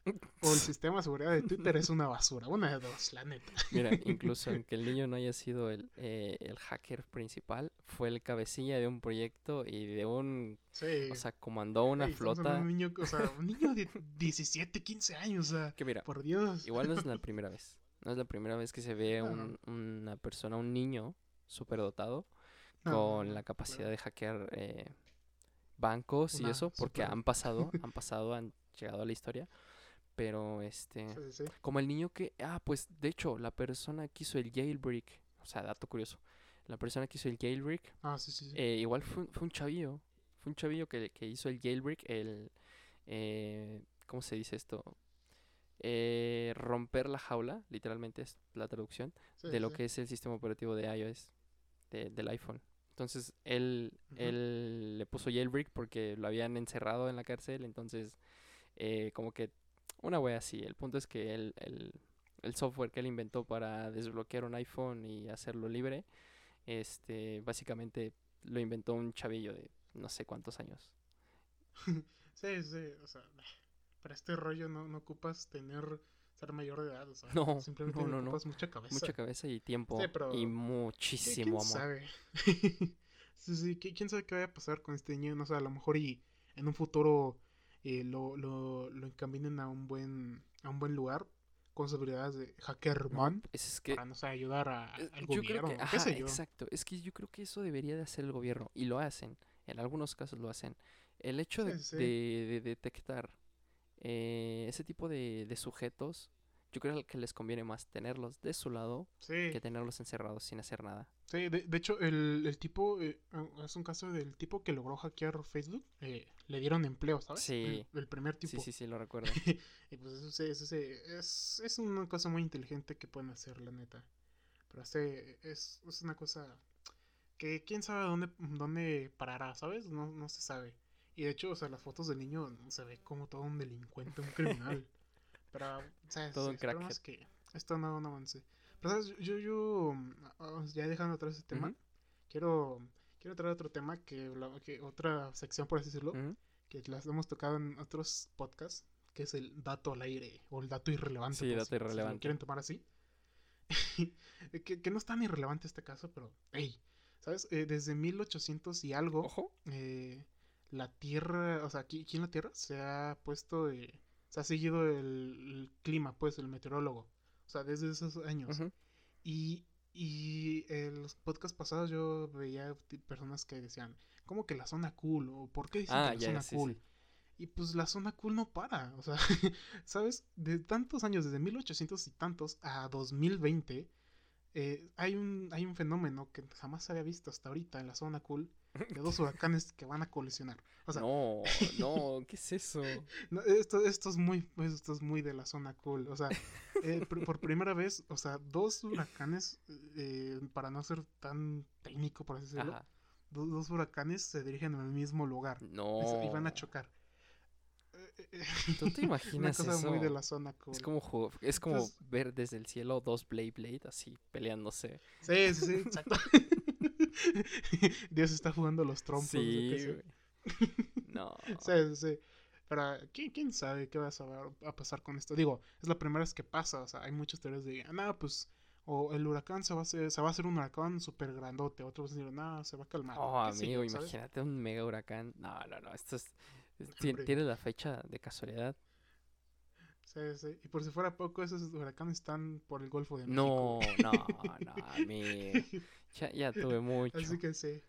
[SPEAKER 1] o el sistema de seguridad de Twitter es una basura. Una de dos, la neta.
[SPEAKER 2] Mira, incluso aunque el niño no haya sido el, eh, el hacker principal, fue el cabecilla de un proyecto y de un...
[SPEAKER 1] Sí.
[SPEAKER 2] O sea, comandó una flota
[SPEAKER 1] Un niño, o sea, un niño de 17, 15 años, o sea,
[SPEAKER 2] que mira,
[SPEAKER 1] por Dios.
[SPEAKER 2] igual no es la primera vez. No es la primera vez que se ve
[SPEAKER 1] No.
[SPEAKER 2] un- una persona, un niño superdotado
[SPEAKER 1] No,
[SPEAKER 2] con la capacidad de hackear eh, bancos y eso, porque
[SPEAKER 1] super-
[SPEAKER 2] han pasado, han pasado, han llegado a la historia. Pero este,
[SPEAKER 1] Sí, sí, sí.
[SPEAKER 2] como el niño que, ah, pues de hecho, la persona que hizo el jailbreak, o sea, dato curioso, la persona que hizo el jailbreak,
[SPEAKER 1] Ah,
[SPEAKER 2] eh, igual fue, un- fue un chavillo, fue un chavillo que, que hizo el jailbreak, el, eh, ¿cómo se dice esto? Eh, romper la jaula, literalmente es la traducción, de lo que es el sistema operativo de iOS, de- del iPhone. Entonces, él, él le puso jailbreak porque lo habían encerrado en la cárcel, entonces, eh, como que una wea así. El punto es que él, él el software que él inventó para desbloquear un iPhone y hacerlo libre, este, básicamente lo inventó un chavillo de no sé cuántos años.
[SPEAKER 1] sí, sí, o sea, para este rollo no, no ocupas tener ser mayor de edad, o sea,
[SPEAKER 2] No,
[SPEAKER 1] simplemente
[SPEAKER 2] no, no, no.
[SPEAKER 1] mucha cabeza.
[SPEAKER 2] Mucha cabeza y tiempo
[SPEAKER 1] Sí, pero-
[SPEAKER 2] y muchísimo
[SPEAKER 1] ¿quién
[SPEAKER 2] amor.
[SPEAKER 1] sabe? sí, sí, ¿qui- quién sabe qué vaya a pasar con este niño, no sé, a lo mejor y en un futuro eh, lo, lo, lo encaminen a un buen a un buen lugar con sus habilidades de hackerman
[SPEAKER 2] Es, es que
[SPEAKER 1] para, no sé, ayudar a,
[SPEAKER 2] Eh,
[SPEAKER 1] al gobierno,
[SPEAKER 2] que,
[SPEAKER 1] qué
[SPEAKER 2] ajá,
[SPEAKER 1] sé yo.
[SPEAKER 2] exacto. Es que yo creo que eso debería de hacer el gobierno y lo hacen. En algunos casos lo hacen. El hecho de,
[SPEAKER 1] Sí, sí.
[SPEAKER 2] de- de detectar eh, ese tipo de, de sujetos, yo creo que les conviene más tenerlos de su lado
[SPEAKER 1] Sí,
[SPEAKER 2] que tenerlos encerrados sin hacer nada.
[SPEAKER 1] sí, de, de hecho, el, el tipo, eh, es un caso del tipo que logró hackear Facebook, eh, le dieron empleo, ¿sabes?
[SPEAKER 2] Sí.
[SPEAKER 1] El, el primer tipo.
[SPEAKER 2] Sí, sí, sí, lo recuerdo.
[SPEAKER 1] Y pues eso, sí, eso sí, es, es una cosa muy inteligente que pueden hacer, la neta. Pero este es, es una cosa que quién sabe dónde, dónde parará, ¿sabes? No, no se sabe. Y de hecho, o sea, las fotos del niño se ve como todo un delincuente, un criminal. Pero, ¿sabes?
[SPEAKER 2] Todo un
[SPEAKER 1] Esperemos que esto no, avance. Pero, ¿sabes? Yo, yo, ah, ya dejando atrás ese tema, quiero, quiero traer otro tema, que, que otra sección, por así decirlo, que las hemos tocado en otros podcasts, que es el dato al aire o el dato irrelevante.
[SPEAKER 2] Sí,
[SPEAKER 1] por
[SPEAKER 2] dato
[SPEAKER 1] si- si lo
[SPEAKER 2] irrelevante.
[SPEAKER 1] quieren tomar así. que, que no es tan irrelevante este caso, pero, hey, ¿sabes? Eh, desde 1800 y algo,
[SPEAKER 2] Ojo.
[SPEAKER 1] eh, la Tierra, o sea, aquí, aquí en la Tierra se ha puesto, se ha seguido el, el clima, pues, el meteorólogo. O sea, desde esos años. Y, y en los podcasts pasados yo veía personas que decían, ¿cómo que la zona cool? ¿O por qué dicen
[SPEAKER 2] Ah,
[SPEAKER 1] que la
[SPEAKER 2] ya,
[SPEAKER 1] zona
[SPEAKER 2] sí,
[SPEAKER 1] cool?
[SPEAKER 2] sí.
[SPEAKER 1] Y pues la zona cool no para, o sea, ¿sabes? De tantos años, desde 1800 y tantos a 2020, eh, hay, un, hay un fenómeno que jamás se había visto hasta ahorita en la zona cool de dos huracanes que van a colisionar. O sea,
[SPEAKER 2] no, no, ¿qué es eso?
[SPEAKER 1] no, esto, esto es muy, esto es muy de la zona cool. O sea, eh, por primera vez, o sea, dos huracanes, eh, para no ser tan técnico, por así decirlo,
[SPEAKER 2] Ajá.
[SPEAKER 1] dos huracanes se dirigen al mismo lugar
[SPEAKER 2] No.
[SPEAKER 1] y, van a chocar.
[SPEAKER 2] ¿Tú te
[SPEAKER 1] Una
[SPEAKER 2] imaginas
[SPEAKER 1] cosa
[SPEAKER 2] eso?
[SPEAKER 1] muy de la zona cool.
[SPEAKER 2] Es como, es como ver desde el cielo dos Blade Blade así peleándose.
[SPEAKER 1] Sí, sí, sí, exacto. Dios está jugando los trompos.
[SPEAKER 2] Sí, güey. No.
[SPEAKER 1] Sí, sí, sí. Pero ¿quién, quién sabe qué va a, pasar con esto? Digo, es la primera vez que pasa. O sea, hay muchas teorías de, ah, no, pues, o el huracán se va a hacer, se va a hacer un huracán súper grandote. Otros dicen, no, se va a calmar.
[SPEAKER 2] Oh, amigo, imagínate un mega huracán. No, no, no, esto es... ¿Tiene la fecha de casualidad?
[SPEAKER 1] Sí, sí. Y por si fuera poco, esos huracanes están por el Golfo de México.
[SPEAKER 2] No, no, no, amigo. Ya, ya tuve mucho.
[SPEAKER 1] Así que sí.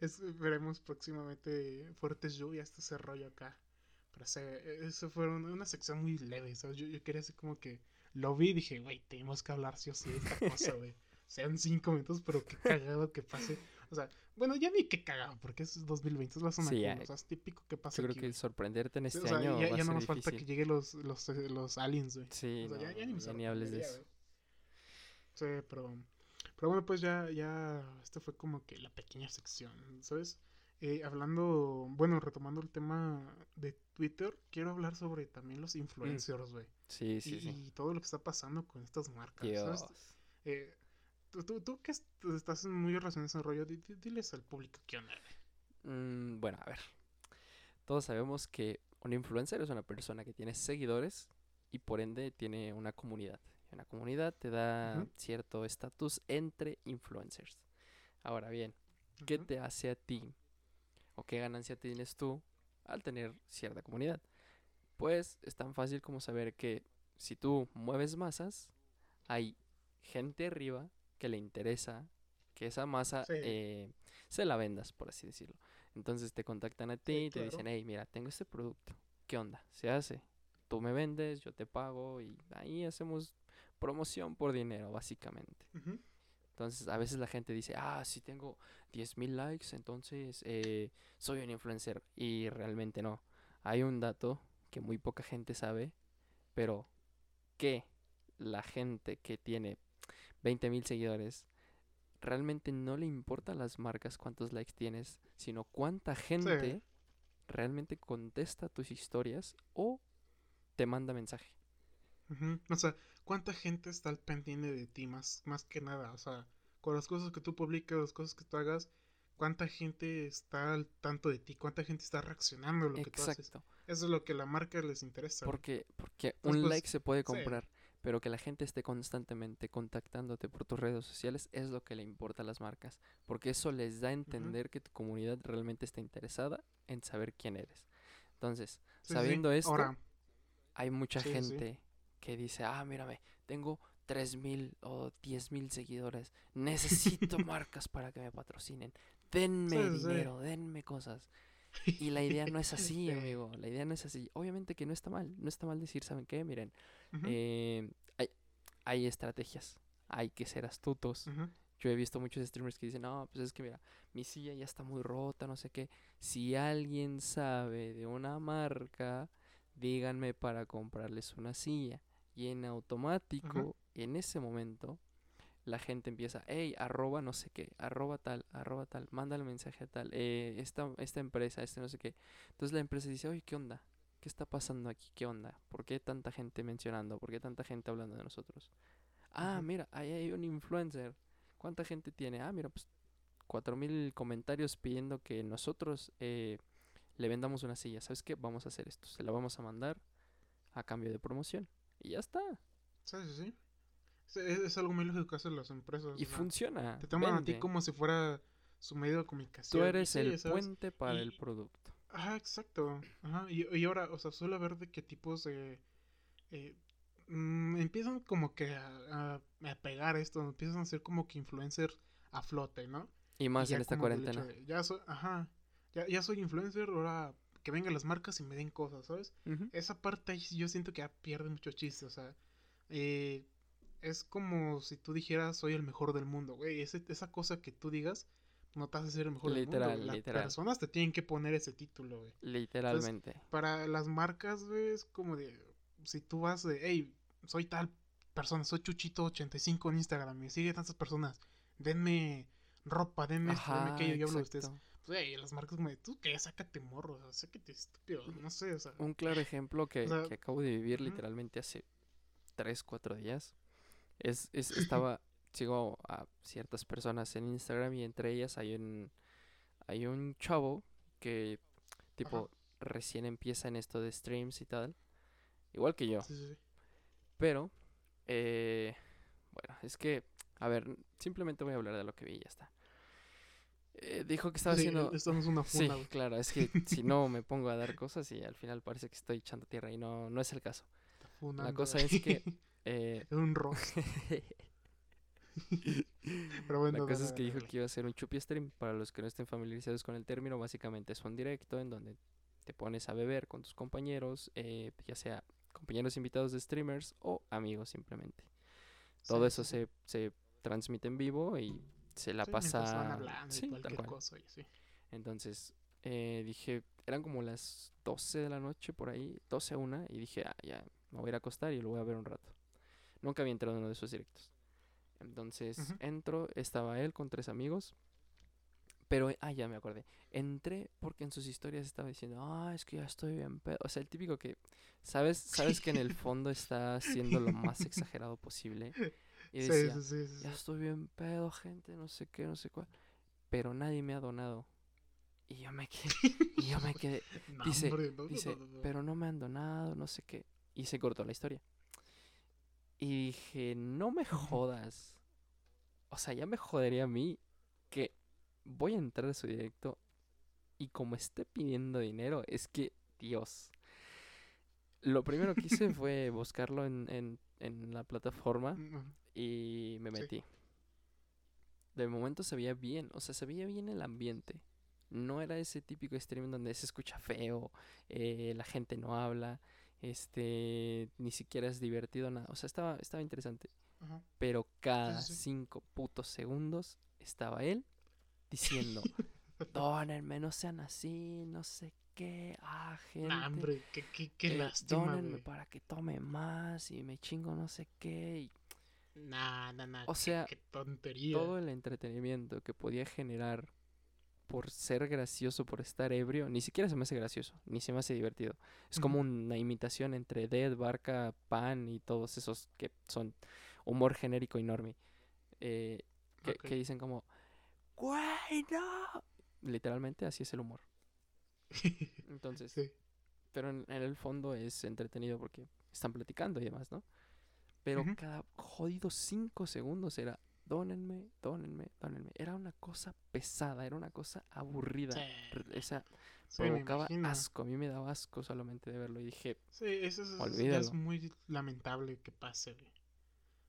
[SPEAKER 1] Es- veremos próximamente fuertes lluvias, todo ese rollo acá. Pero sí, eso fue una, una sección muy leve, ¿sabes? Yo, yo quería así como que lo vi y dije, güey, tenemos que hablar sí o sí de esta cosa, güey. Sean cinco minutos, pero qué cagado que pase. O sea, bueno, ya ni qué cagado, porque es 2020, es la zona
[SPEAKER 2] Sí,
[SPEAKER 1] cool, o sea, es típico que pase
[SPEAKER 2] Yo creo
[SPEAKER 1] aquí,
[SPEAKER 2] que sorprenderte en
[SPEAKER 1] Sí,
[SPEAKER 2] este
[SPEAKER 1] o sea,
[SPEAKER 2] año
[SPEAKER 1] ya,
[SPEAKER 2] va
[SPEAKER 1] ya
[SPEAKER 2] a
[SPEAKER 1] no nos falta que lleguen los, los, eh, los aliens, güey.
[SPEAKER 2] Sí,
[SPEAKER 1] O sea, ya,
[SPEAKER 2] no,
[SPEAKER 1] ya ni me
[SPEAKER 2] ya ni hables de eso.
[SPEAKER 1] Sí, pero, pero bueno, pues ya, ya, esto fue como que la pequeña sección, ¿sabes? Eh, hablando, bueno, retomando el tema de Twitter, quiero hablar sobre también los influencers, güey.
[SPEAKER 2] Sí,
[SPEAKER 1] y,
[SPEAKER 2] sí, sí.
[SPEAKER 1] y todo lo que está pasando con estas marcas,
[SPEAKER 2] Dios.
[SPEAKER 1] ¿sabes? Eh, tú, tú, tú que est- estás muy relacionado a ese rollo, di- di- diles al público qué onda.
[SPEAKER 2] Mm, bueno, a ver. Todos sabemos que un influencer es una persona que tiene seguidores y por ende tiene una comunidad. Y Una comunidad te da cierto estatus entre influencers. Ahora bien, ¿qué te hace a ti o qué ganancia tienes tú al tener cierta comunidad? Pues es tan fácil como saber que si tú mueves masas, hay gente arriba que le interesa que esa masa
[SPEAKER 1] Sí.
[SPEAKER 2] eh, se la vendas, por así decirlo. Entonces te contactan a ti y te
[SPEAKER 1] claro.
[SPEAKER 2] dicen, hey, mira, tengo este producto. ¿Qué onda? Se hace. Tú me vendes, yo te pago y ahí hacemos promoción por dinero, básicamente. Entonces, a veces la gente dice, ah, si tengo 10.000 likes, entonces eh, soy un influencer. Y realmente no. Hay un dato que muy poca gente sabe, pero que la gente que tiene 20.000 seguidores realmente no le importa a las marcas cuántos likes tienes, sino cuánta gente realmente contesta tus historias o te manda mensaje.
[SPEAKER 1] Ujú. O sea, ¿cuánta gente está al pendiente de ti más, más que nada? O sea, con las cosas que tú publicas, las cosas que tú hagas, ¿cuánta gente está al tanto de ti? ¿Cuánta gente está reaccionando a lo que tú haces? Eso es lo que a la marca les interesa.
[SPEAKER 2] Porque, porque
[SPEAKER 1] Entonces,
[SPEAKER 2] un
[SPEAKER 1] pues,
[SPEAKER 2] like se puede
[SPEAKER 1] sí.
[SPEAKER 2] Pero que la gente esté constantemente contactándote por tus redes sociales es lo que le importa a las marcas. Porque eso les da a entender que tu comunidad realmente está interesada en saber quién eres. Entonces,
[SPEAKER 1] Sí, sí.
[SPEAKER 2] sabiendo esto,
[SPEAKER 1] Ahora,
[SPEAKER 2] hay mucha
[SPEAKER 1] Sí, sí, sí.
[SPEAKER 2] gente que dice, ah, mírame, tengo 3.000 o 10.000 seguidores, necesito marcas para que me patrocinen, denme
[SPEAKER 1] Sí, sí, sí.
[SPEAKER 2] dinero, denme cosas. Y la idea no es así,
[SPEAKER 1] Sí.
[SPEAKER 2] amigo, la idea no es así. Obviamente que no está mal, no está mal decir, ¿saben qué? Miren, eh, hay, hay estrategias, hay que ser astutos. Yo he visto muchos streamers que dicen, no, pues es que mira, mi silla ya está muy rota, no sé qué. Si alguien sabe de una marca, díganme para comprarles una silla. Y en automático, en ese momento, la gente empieza, hey, arroba no sé qué, arroba tal, arroba tal, mándale mensaje a tal, eh, esta, esta empresa, este no sé qué. Entonces la empresa dice, oye, ¿qué onda? ¿Qué está pasando aquí? ¿Qué onda? ¿Por qué tanta gente mencionando? ¿Por qué tanta gente hablando de nosotros? Ah, mira, ahí hay un influencer. ¿Cuánta gente tiene? Ah, mira, pues cuatro mil comentarios pidiendo que nosotros eh, le vendamos una silla. ¿Sabes qué? Vamos a hacer esto. Se la vamos a mandar a cambio de promoción. Y ya está.
[SPEAKER 1] Sí, sí, sí. Es, algo muy lógico que hacen las empresas.
[SPEAKER 2] Y
[SPEAKER 1] o sea,
[SPEAKER 2] funciona.
[SPEAKER 1] Te toman a ti
[SPEAKER 2] vende.
[SPEAKER 1] como si fuera su medio de comunicación.
[SPEAKER 2] Tú eres
[SPEAKER 1] sí,
[SPEAKER 2] el
[SPEAKER 1] ¿sabes?
[SPEAKER 2] puente para el producto.
[SPEAKER 1] Ajá, exacto. Ajá. Y, y ahora, o sea, suele haber de qué tipos de... eh, mm, empiezan como que a, a- a pegar esto, empiezan a ser como que influencers a flote, ¿no?
[SPEAKER 2] Y más en esta cuarentena.
[SPEAKER 1] de, ya soy, ajá, ya, ya soy influencer, ahora que vengan las marcas y me den cosas, ¿sabes? Esa parte yo siento que ya pierde mucho chiste, o sea, eh, es como si tú dijeras soy el mejor del mundo, güey, ese- esa cosa que tú digas no te hace ser el mejor del mundo,
[SPEAKER 2] Literal,
[SPEAKER 1] las
[SPEAKER 2] literal.
[SPEAKER 1] personas te tienen que poner ese título, güey.
[SPEAKER 2] Literalmente.
[SPEAKER 1] Para las marcas, güey, es como de, si tú vas de, hey, soy tal persona, soy Chuchito85 en Instagram, me sigue tantas personas, denme ropa, denme esto, denme aquello, yo hablo de ustedes. Güey, las marcas como de, tú qué, sácate morro, o sea, sácate estúpido, no sé, o sea.
[SPEAKER 2] Un claro ejemplo que,
[SPEAKER 1] O sea,
[SPEAKER 2] que acabo de vivir literalmente hace 3, 4 días. Es, es estaba, sigo a ciertas personas en Instagram y entre ellas hay un, hay un chavo que tipo recién empieza en esto de streams y tal. Igual que yo.
[SPEAKER 1] Sí, sí, sí.
[SPEAKER 2] Pero, eh, bueno, es que, a ver, simplemente voy a hablar de lo que vi y ya está. Eh, dijo que estaba
[SPEAKER 1] Sí,
[SPEAKER 2] haciendo...
[SPEAKER 1] Esto no es una
[SPEAKER 2] Sí,
[SPEAKER 1] funda, güey.
[SPEAKER 2] claro, es que si no me pongo a dar cosas y al final parece que estoy echando tierra y no, no es el caso.
[SPEAKER 1] Fundando,
[SPEAKER 2] cosa es que, Eh,
[SPEAKER 1] Es un rock. Pero bueno,
[SPEAKER 2] la cosa
[SPEAKER 1] dale,
[SPEAKER 2] es que
[SPEAKER 1] dale,
[SPEAKER 2] dijo que iba a hacer un chupi stream. Para los que no estén familiarizados con el término, básicamente es un directo en donde te pones a beber con tus compañeros, eh, ya sea compañeros invitados de streamers o amigos simplemente. Todo
[SPEAKER 1] Sí,
[SPEAKER 2] eso
[SPEAKER 1] sí,
[SPEAKER 2] se, se transmite en vivo y se la
[SPEAKER 1] Sí,
[SPEAKER 2] pasa...
[SPEAKER 1] hablando
[SPEAKER 2] Sí, tal cual.
[SPEAKER 1] cosa.
[SPEAKER 2] Entonces eh, dije, eran como las 12 de la noche por ahí, 12 a 1, y dije, ah, ya, me voy a ir a acostar y lo voy a ver un rato. Nunca había entrado en uno de esos directos. Entonces
[SPEAKER 1] Ujú.
[SPEAKER 2] entro, estaba él con tres amigos, pero, eh, ah, ya me acordé. Entré porque en sus historias estaba diciendo, ah, es que ya estoy bien pedo. O sea, el típico que, ¿sabes? Sabes que en el fondo está siendo lo más exagerado posible. Y decía,
[SPEAKER 1] sí, sí, sí,
[SPEAKER 2] ya estoy bien pedo, gente, no sé qué, no sé cuál. Pero nadie me ha donado. Y yo me quedé, y yo me quedé,
[SPEAKER 1] No,
[SPEAKER 2] dice-
[SPEAKER 1] hombre, no, no,
[SPEAKER 2] dice,
[SPEAKER 1] no.
[SPEAKER 2] pero no me han donado, no sé qué. Y se cortó la historia. Y dije, no me jodas. O sea, ya me jodería a mí que voy a entrar a su directo y como esté pidiendo dinero, es que, Dios. Lo primero que hice fue buscarlo en, en, en la plataforma y me
[SPEAKER 1] Sí.
[SPEAKER 2] metí. De momento se veía bien, o sea, se veía bien el ambiente. No era ese típico stream donde se escucha feo, eh, la gente no habla, este, ni siquiera es divertido nada. O sea, estaba, estaba interesante.
[SPEAKER 1] ajá.
[SPEAKER 2] Pero cada
[SPEAKER 1] sí.
[SPEAKER 2] cinco putos segundos estaba él diciendo, dónenme, no sean así, no sé qué, ah, gente.
[SPEAKER 1] Nah, hombre, qué, qué, qué
[SPEAKER 2] eh,
[SPEAKER 1] lástima,
[SPEAKER 2] dónenme para que tome más y me chingo no sé qué. y
[SPEAKER 1] Nah, nah, nah.
[SPEAKER 2] O
[SPEAKER 1] qué-
[SPEAKER 2] sea,
[SPEAKER 1] qué tontería.
[SPEAKER 2] todo el entretenimiento que podía generar por ser gracioso, por estar ebrio, ni siquiera se me hace gracioso, ni se me hace divertido. Es como una imitación entre Dead, Barca, Pan y todos esos que son humor genérico enorme. Eh, que, que dicen como, ¡Güey, no! Literalmente así es el humor. Entonces,
[SPEAKER 1] Sí.
[SPEAKER 2] pero en, en el fondo es entretenido porque están platicando y demás, ¿no? Pero cada jodido cinco segundos era, dónenme, dónenme, dónenme. Era una cosa pesada, era una cosa aburrida.
[SPEAKER 1] Sí.
[SPEAKER 2] O sea,
[SPEAKER 1] Sí,
[SPEAKER 2] provocaba asco. A mí me daba asco solamente de verlo. Y dije,
[SPEAKER 1] Sí, eso es, muy lamentable que pase, güey.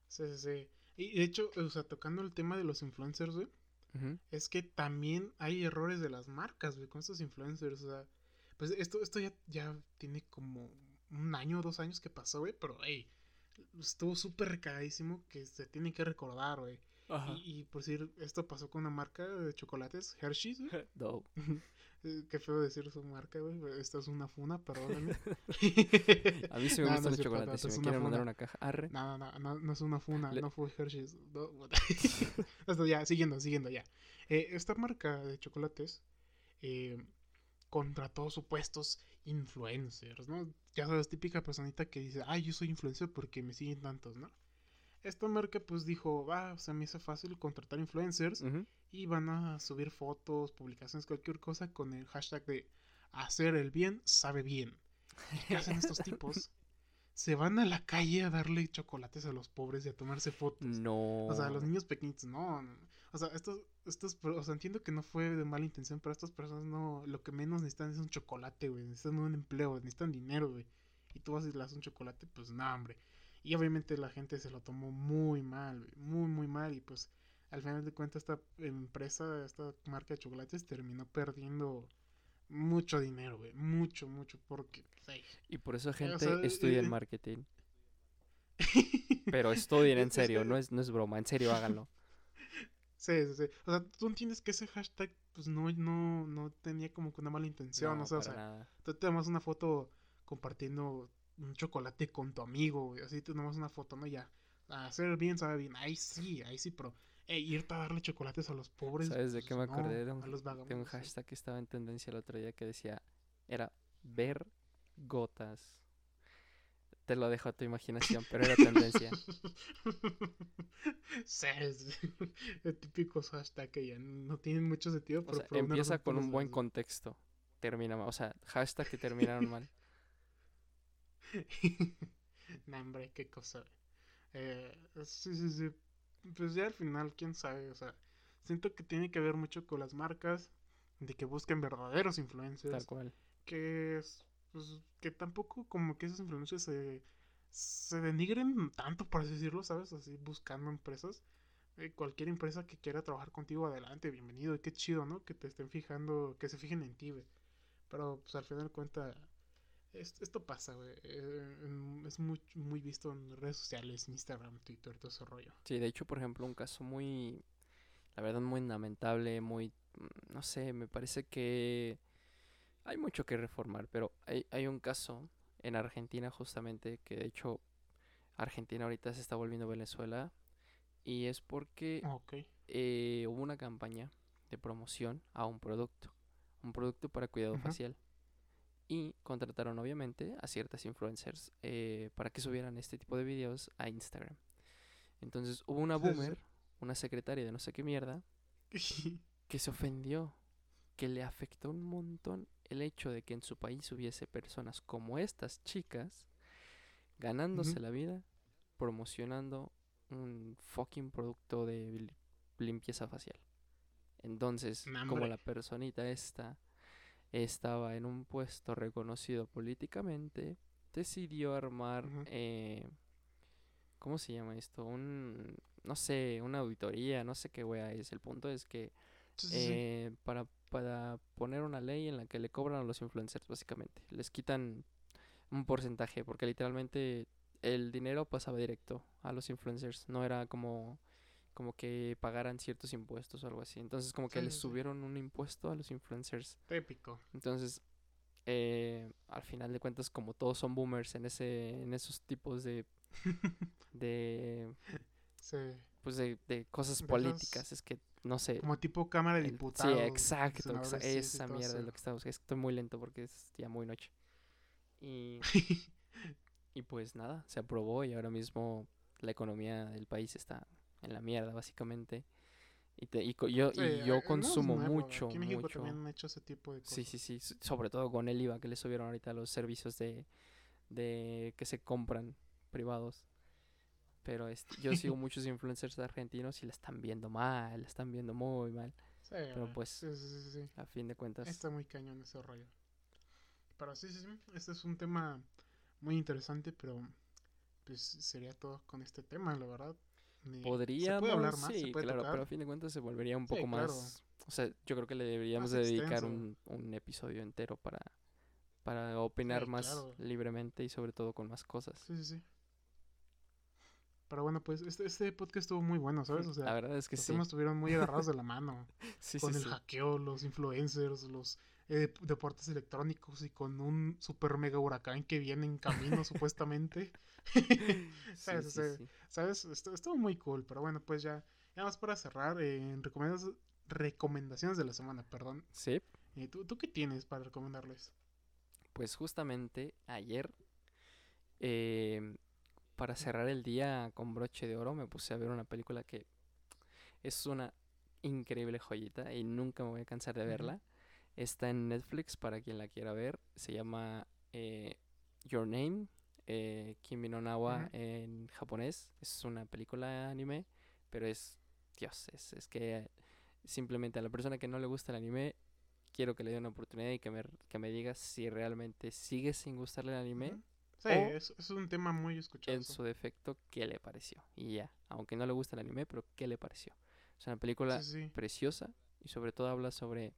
[SPEAKER 1] Sí, sí, sí. Y de hecho, o sea, tocando el tema de los influencers, güey,
[SPEAKER 2] ujú,
[SPEAKER 1] es que también hay errores de las marcas, güey, con estos influencers. O sea, pues esto, esto ya, ya tiene como un año o dos años que pasó, güey, pero, hey, estuvo súper recagadísimo que se tiene que recordar, güey. Y, y por decir, esto pasó con una marca de chocolates, Hershey's,
[SPEAKER 2] no,
[SPEAKER 1] Eh, Qué feo decir su marca, güey. Esta es una funa, perdóname.
[SPEAKER 2] A mí sí me
[SPEAKER 1] no
[SPEAKER 2] gustan los chocolates. Si me quieren mandar una caja, arre.
[SPEAKER 1] No, no, no, no es una funa,
[SPEAKER 2] Le-
[SPEAKER 1] no fue Hershey's. No, Hasta ya, siguiendo, siguiendo ya. Eh, esta marca de chocolates eh, contrató supuestos influencers, ¿no? Ya sabes, típica personita que dice, ay, yo soy influencer porque me siguen tantos, ¿no? Esta marca pues dijo, va, se me hizo fácil contratar influencers y van a subir fotos, publicaciones, cualquier cosa con el hashtag de hacer el bien sabe bien. ¿Y ¿Qué hacen estos tipos? Se van a la calle a darle chocolates a los pobres y a tomarse fotos.
[SPEAKER 2] No.
[SPEAKER 1] O sea, a los niños pequeñitos, no. no. O sea, estos, estos, o sea, entiendo que no fue de mala intención, pero estas personas no, lo que menos necesitan es un chocolate, güey. Necesitan un empleo, necesitan dinero, güey. Y tú vas y le das un chocolate, pues no, hombre. Y obviamente la gente se lo tomó muy mal. Muy, muy mal. Y pues al final de cuentas esta empresa, esta marca de chocolates terminó perdiendo mucho dinero, güey. Mucho, mucho. Porque.
[SPEAKER 2] Y por eso gente
[SPEAKER 1] sea,
[SPEAKER 2] estudia
[SPEAKER 1] eh,
[SPEAKER 2] en marketing. Pero estudien en serio,
[SPEAKER 1] que-
[SPEAKER 2] no es, no es broma, en serio háganlo.
[SPEAKER 1] Sí, sí, sí. O sea, tú entiendes que ese hashtag pues no, no, no tenía como que una mala intención,
[SPEAKER 2] No,
[SPEAKER 1] o sea, o sea,
[SPEAKER 2] nada.
[SPEAKER 1] tú te tomas una foto compartiendo un chocolate con tu amigo, güey, así te tomas una foto, ¿no? Ya, a hacer bien, sabe bien, ahí sí, ahí sí, pero ey, irte a darle chocolates a los pobres.
[SPEAKER 2] ¿Sabes de
[SPEAKER 1] pues,
[SPEAKER 2] qué me
[SPEAKER 1] no,
[SPEAKER 2] acordé? De un,
[SPEAKER 1] a los
[SPEAKER 2] de un hashtag que estaba en tendencia el otro día que decía, era ver gotas. Te lo dejo a tu imaginación, pero era tendencia.
[SPEAKER 1] Sí, sí. El típico hashtag que ya no tienen mucho sentido,
[SPEAKER 2] O
[SPEAKER 1] pero
[SPEAKER 2] sea, empieza con un buen contexto. Termina mal. O sea, hashtag que terminaron mal.
[SPEAKER 1] nah, hombre, qué cosa. Eh, sí, sí, sí. Pues ya al final, quién sabe. O sea, siento que tiene que ver mucho con las marcas, de que busquen verdaderos
[SPEAKER 2] Tal
[SPEAKER 1] influencers.
[SPEAKER 2] cual.
[SPEAKER 1] Que, es, pues, que tampoco como que esos influencers se, se denigren tanto, por así decirlo, ¿sabes? Así buscando empresas. Eh, cualquier empresa que quiera trabajar contigo, adelante, bienvenido. Y qué chido, ¿no? Que te estén fijando, que se fijen en ti. Pero pues al final de cuentas, es- esto pasa, güey. Eh, es muy, muy visto en redes sociales, Instagram, Twitter, todo ese rollo.
[SPEAKER 2] Sí, de hecho, por ejemplo, un caso muy, la verdad, muy lamentable, muy, mm, no sé, me parece que hay mucho que reformar, pero hay, hay un caso en Argentina justamente que de hecho Argentina ahorita se está volviendo Venezuela y es porque
[SPEAKER 1] Ok.
[SPEAKER 2] eh, hubo una campaña de promoción a un producto, un producto para cuidado facial. Y contrataron obviamente a ciertas influencers eh, para que subieran este tipo de videos a Instagram. Entonces hubo una boomer, una secretaria de no sé qué mierda, que se ofendió, que le afectó un montón el hecho de que en su país hubiese personas como estas chicas ganándose la vida promocionando un fucking producto de li- limpieza facial. Entonces, como la personita esta estaba en un puesto reconocido políticamente, decidió armar, eh, ¿cómo se llama esto? Un, no sé, una auditoría, no sé qué wea es. El punto es que
[SPEAKER 1] Sí, sí, sí.
[SPEAKER 2] eh, para, para poner una ley en la que le cobran a los influencers, básicamente. Les quitan un porcentaje, porque literalmente el dinero pasaba directo a los influencers, no era como, como que pagaran ciertos impuestos o algo así. Entonces como que
[SPEAKER 1] Sí,
[SPEAKER 2] les
[SPEAKER 1] sí,
[SPEAKER 2] subieron un impuesto a los influencers.
[SPEAKER 1] Épico.
[SPEAKER 2] Entonces, eh, al final de cuentas, como todos son boomers en ese, en esos tipos de, de
[SPEAKER 1] Sí.
[SPEAKER 2] pues de, de cosas
[SPEAKER 1] De
[SPEAKER 2] políticas, es que no sé.
[SPEAKER 1] Como tipo cámara de diputados.
[SPEAKER 2] sí, exacto, exa-
[SPEAKER 1] sí,
[SPEAKER 2] esa mierda
[SPEAKER 1] eso.
[SPEAKER 2] es lo que estamos. Estoy muy lento porque es ya muy noche. Y, y pues nada, se aprobó y ahora mismo la economía del país está en la mierda, básicamente. Y, te- y yo,
[SPEAKER 1] Sí,
[SPEAKER 2] y
[SPEAKER 1] eh,
[SPEAKER 2] yo
[SPEAKER 1] es
[SPEAKER 2] consumo mucho,
[SPEAKER 1] Aquí en México
[SPEAKER 2] mucho.
[SPEAKER 1] también han hecho ese tipo de cosas.
[SPEAKER 2] Sí, sí, sí. Sobre todo con el IVA que le subieron ahorita a los servicios de, de que se compran privados. Pero este, yo sigo muchos influencers argentinos y la están viendo mal, la están viendo muy mal.
[SPEAKER 1] Sí,
[SPEAKER 2] Pero pues,
[SPEAKER 1] sí, sí.
[SPEAKER 2] A fin de cuentas,
[SPEAKER 1] Está muy cañón ese rollo. Pero sí, sí, sí. Este es un tema muy interesante, pero pues sería todo con este tema, la verdad. Puede hablar más,
[SPEAKER 2] sí,
[SPEAKER 1] puede
[SPEAKER 2] claro,
[SPEAKER 1] tocar.
[SPEAKER 2] pero a fin de cuentas se volvería un
[SPEAKER 1] Sí,
[SPEAKER 2] poco
[SPEAKER 1] claro.
[SPEAKER 2] más, o sea, yo creo que le deberíamos de dedicar un, un episodio entero para, para opinar
[SPEAKER 1] Sí,
[SPEAKER 2] más
[SPEAKER 1] claro.
[SPEAKER 2] libremente y sobre todo con más cosas.
[SPEAKER 1] Sí, sí, sí. Pero bueno, pues este, este podcast estuvo muy bueno, ¿sabes? O sea,
[SPEAKER 2] la verdad es que
[SPEAKER 1] los
[SPEAKER 2] sí.
[SPEAKER 1] temas estuvieron muy agarrados de la mano.
[SPEAKER 2] Sí,
[SPEAKER 1] con el hackeo, los influencers, los eh, deportes electrónicos y con un super mega huracán que viene en camino supuestamente.
[SPEAKER 2] Sí,
[SPEAKER 1] ¿Sabes? O
[SPEAKER 2] sí,
[SPEAKER 1] sea,
[SPEAKER 2] sí.
[SPEAKER 1] ¿Sabes? Estu- Estuvo muy cool, pero bueno, pues ya, ya más para cerrar, eh, en recomendaciones, de la semana, perdón.
[SPEAKER 2] Sí,
[SPEAKER 1] Eh, ¿tú, ¿Tú qué tienes para recomendarles?
[SPEAKER 2] Pues justamente ayer, eh, para cerrar el día con broche de oro, me puse a ver una película que es una increíble joyita y nunca me voy a cansar de verla. Está en Netflix para quien la quiera ver. Se llama eh, Your Name, eh, Kimi no Nawa
[SPEAKER 1] Ujú.
[SPEAKER 2] en japonés. Es una película anime, pero es, Dios, es, es que simplemente a la persona que no le gusta el anime, quiero que le dé una oportunidad y que me, que me diga si realmente sigue sin gustarle el anime.
[SPEAKER 1] Ujú. Sí, es, es un tema muy escuchado.
[SPEAKER 2] En su defecto, ¿qué le pareció? Y ya, aunque no le gusta el anime, pero ¿qué le pareció? Es una película
[SPEAKER 1] Sí, sí.
[SPEAKER 2] preciosa y sobre todo habla sobre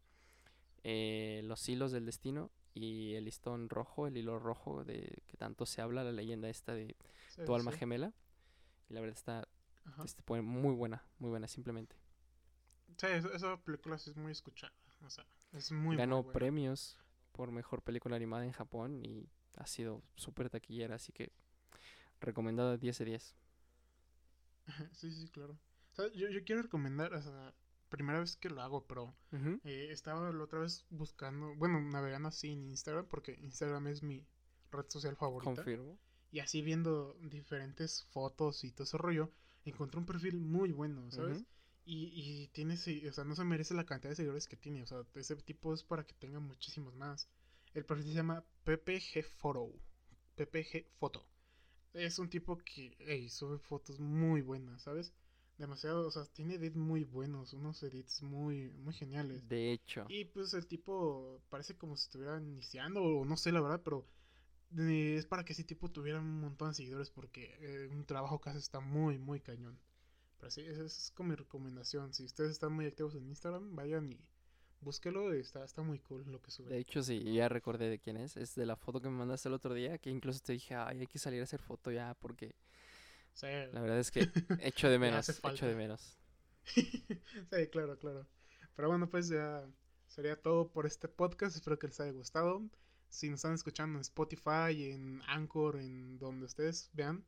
[SPEAKER 2] eh, los hilos del destino y el listón rojo, el hilo rojo de que tanto se habla, la leyenda esta de
[SPEAKER 1] Sí,
[SPEAKER 2] tu alma
[SPEAKER 1] sí.
[SPEAKER 2] gemela. Y la verdad está este, muy buena, muy buena simplemente.
[SPEAKER 1] Sí, esa, película sí es muy escuchada. O sea, es muy
[SPEAKER 2] Ganó
[SPEAKER 1] muy buena.
[SPEAKER 2] premios por mejor película animada en Japón y ha sido súper taquillera, así que recomendada 10 de 10.
[SPEAKER 1] Sí, sí, claro. O sea, yo, yo quiero recomendar, o sea, primera vez que lo hago, pero eh, estaba la otra vez buscando, bueno, navegando así en Instagram, porque Instagram es mi red social favorita.
[SPEAKER 2] Confirmo.
[SPEAKER 1] Y así viendo diferentes fotos y todo ese rollo, encontré un perfil muy bueno, ¿sabes? Y, y tiene, o sea, no se merece la cantidad de seguidores que tiene, o sea, ese tipo es para que tenga muchísimos más. El perfil se llama PPG Photo. PPG Photo. Es un tipo que, ey, sube fotos muy buenas, ¿sabes? Demasiado, o sea, tiene edits muy buenos, unos edits muy, muy geniales.
[SPEAKER 2] De hecho,
[SPEAKER 1] Y pues el tipo parece como si estuviera iniciando, o no sé la verdad, pero eh, es para que ese tipo tuviera un montón de seguidores porque eh, un trabajo que hace está muy, muy cañón. Pero sí, esa es como mi recomendación. Si ustedes están muy activos en Instagram, vayan y búsquelo. Está, está muy cool lo que sube.
[SPEAKER 2] de hecho sí, ya recordé de quién es. Es de la foto que me mandaste el otro día, que incluso te dije, ay, hay que salir a hacer foto ya, porque
[SPEAKER 1] Sí,
[SPEAKER 2] la verdad es que echo de menos, echo de menos.
[SPEAKER 1] sí, claro, claro. Pero bueno, pues ya sería todo por este podcast. Espero que les haya gustado. Si nos están escuchando en Spotify, en Anchor, en donde ustedes vean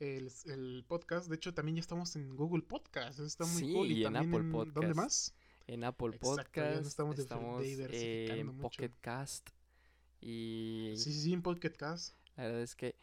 [SPEAKER 1] el, el podcast. De hecho, también ya estamos en Google Podcast. Eso está muy
[SPEAKER 2] Sí,
[SPEAKER 1] cool.
[SPEAKER 2] y en
[SPEAKER 1] también
[SPEAKER 2] Apple
[SPEAKER 1] ¿Dónde
[SPEAKER 2] Podcast.
[SPEAKER 1] más?
[SPEAKER 2] En Apple
[SPEAKER 1] Exacto,
[SPEAKER 2] Podcast,
[SPEAKER 1] estamos
[SPEAKER 2] estamos,
[SPEAKER 1] diversificando
[SPEAKER 2] en
[SPEAKER 1] mucho.
[SPEAKER 2] Pocket Cast y
[SPEAKER 1] Sí, sí, sí, en Pocket Cast.
[SPEAKER 2] la verdad es que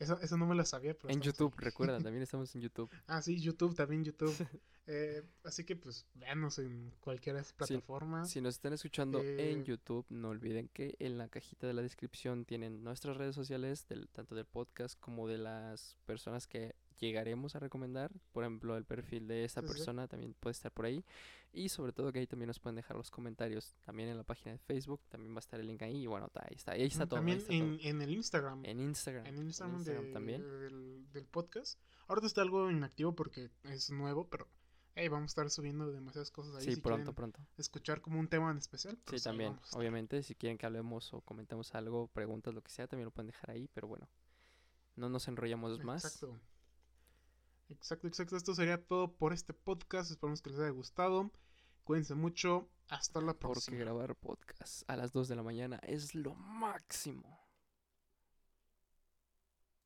[SPEAKER 1] Esa, esa no me la sabía, pero
[SPEAKER 2] en YouTube,
[SPEAKER 1] ahí.
[SPEAKER 2] recuerda, también estamos en YouTube.
[SPEAKER 1] Ah, sí, YouTube, también YouTube. Eh, así que pues véanos en cualquier plataforma.
[SPEAKER 2] Si nos están escuchando
[SPEAKER 1] Eh,
[SPEAKER 2] en YouTube, no olviden que en la cajita de la descripción tienen nuestras redes sociales, del, tanto del podcast como de las personas que llegaremos a recomendar. Por ejemplo, el perfil de esta
[SPEAKER 1] Sí, sí.
[SPEAKER 2] persona también puede estar por ahí. Y sobre todo que ahí también nos pueden dejar los comentarios. También en la página de Facebook, también va a estar el link ahí. Y bueno, ahí está, ahí está todo. ahí
[SPEAKER 1] También
[SPEAKER 2] está
[SPEAKER 1] en,
[SPEAKER 2] todo.
[SPEAKER 1] en el Instagram.
[SPEAKER 2] En Instagram.
[SPEAKER 1] En Instagram,
[SPEAKER 2] Instagram
[SPEAKER 1] de-
[SPEAKER 2] también.
[SPEAKER 1] Del, del podcast. Ahorita está algo inactivo porque es nuevo, pero hey, vamos a estar subiendo demasiadas cosas ahí.
[SPEAKER 2] Sí,
[SPEAKER 1] si
[SPEAKER 2] pronto, pronto.
[SPEAKER 1] escuchar como un tema en especial.
[SPEAKER 2] Sí,
[SPEAKER 1] pues ahí
[SPEAKER 2] también. Obviamente, si quieren que hablemos o comentemos algo, preguntas, lo que sea, también lo pueden dejar ahí. Pero bueno, no nos enrollamos más.
[SPEAKER 1] Exacto. Exacto, exacto. Esto sería todo por este podcast. Esperamos que les haya gustado. Cuídense mucho. Hasta la
[SPEAKER 2] Porque
[SPEAKER 1] próxima.
[SPEAKER 2] grabar podcast a las 2 de la mañana es lo máximo.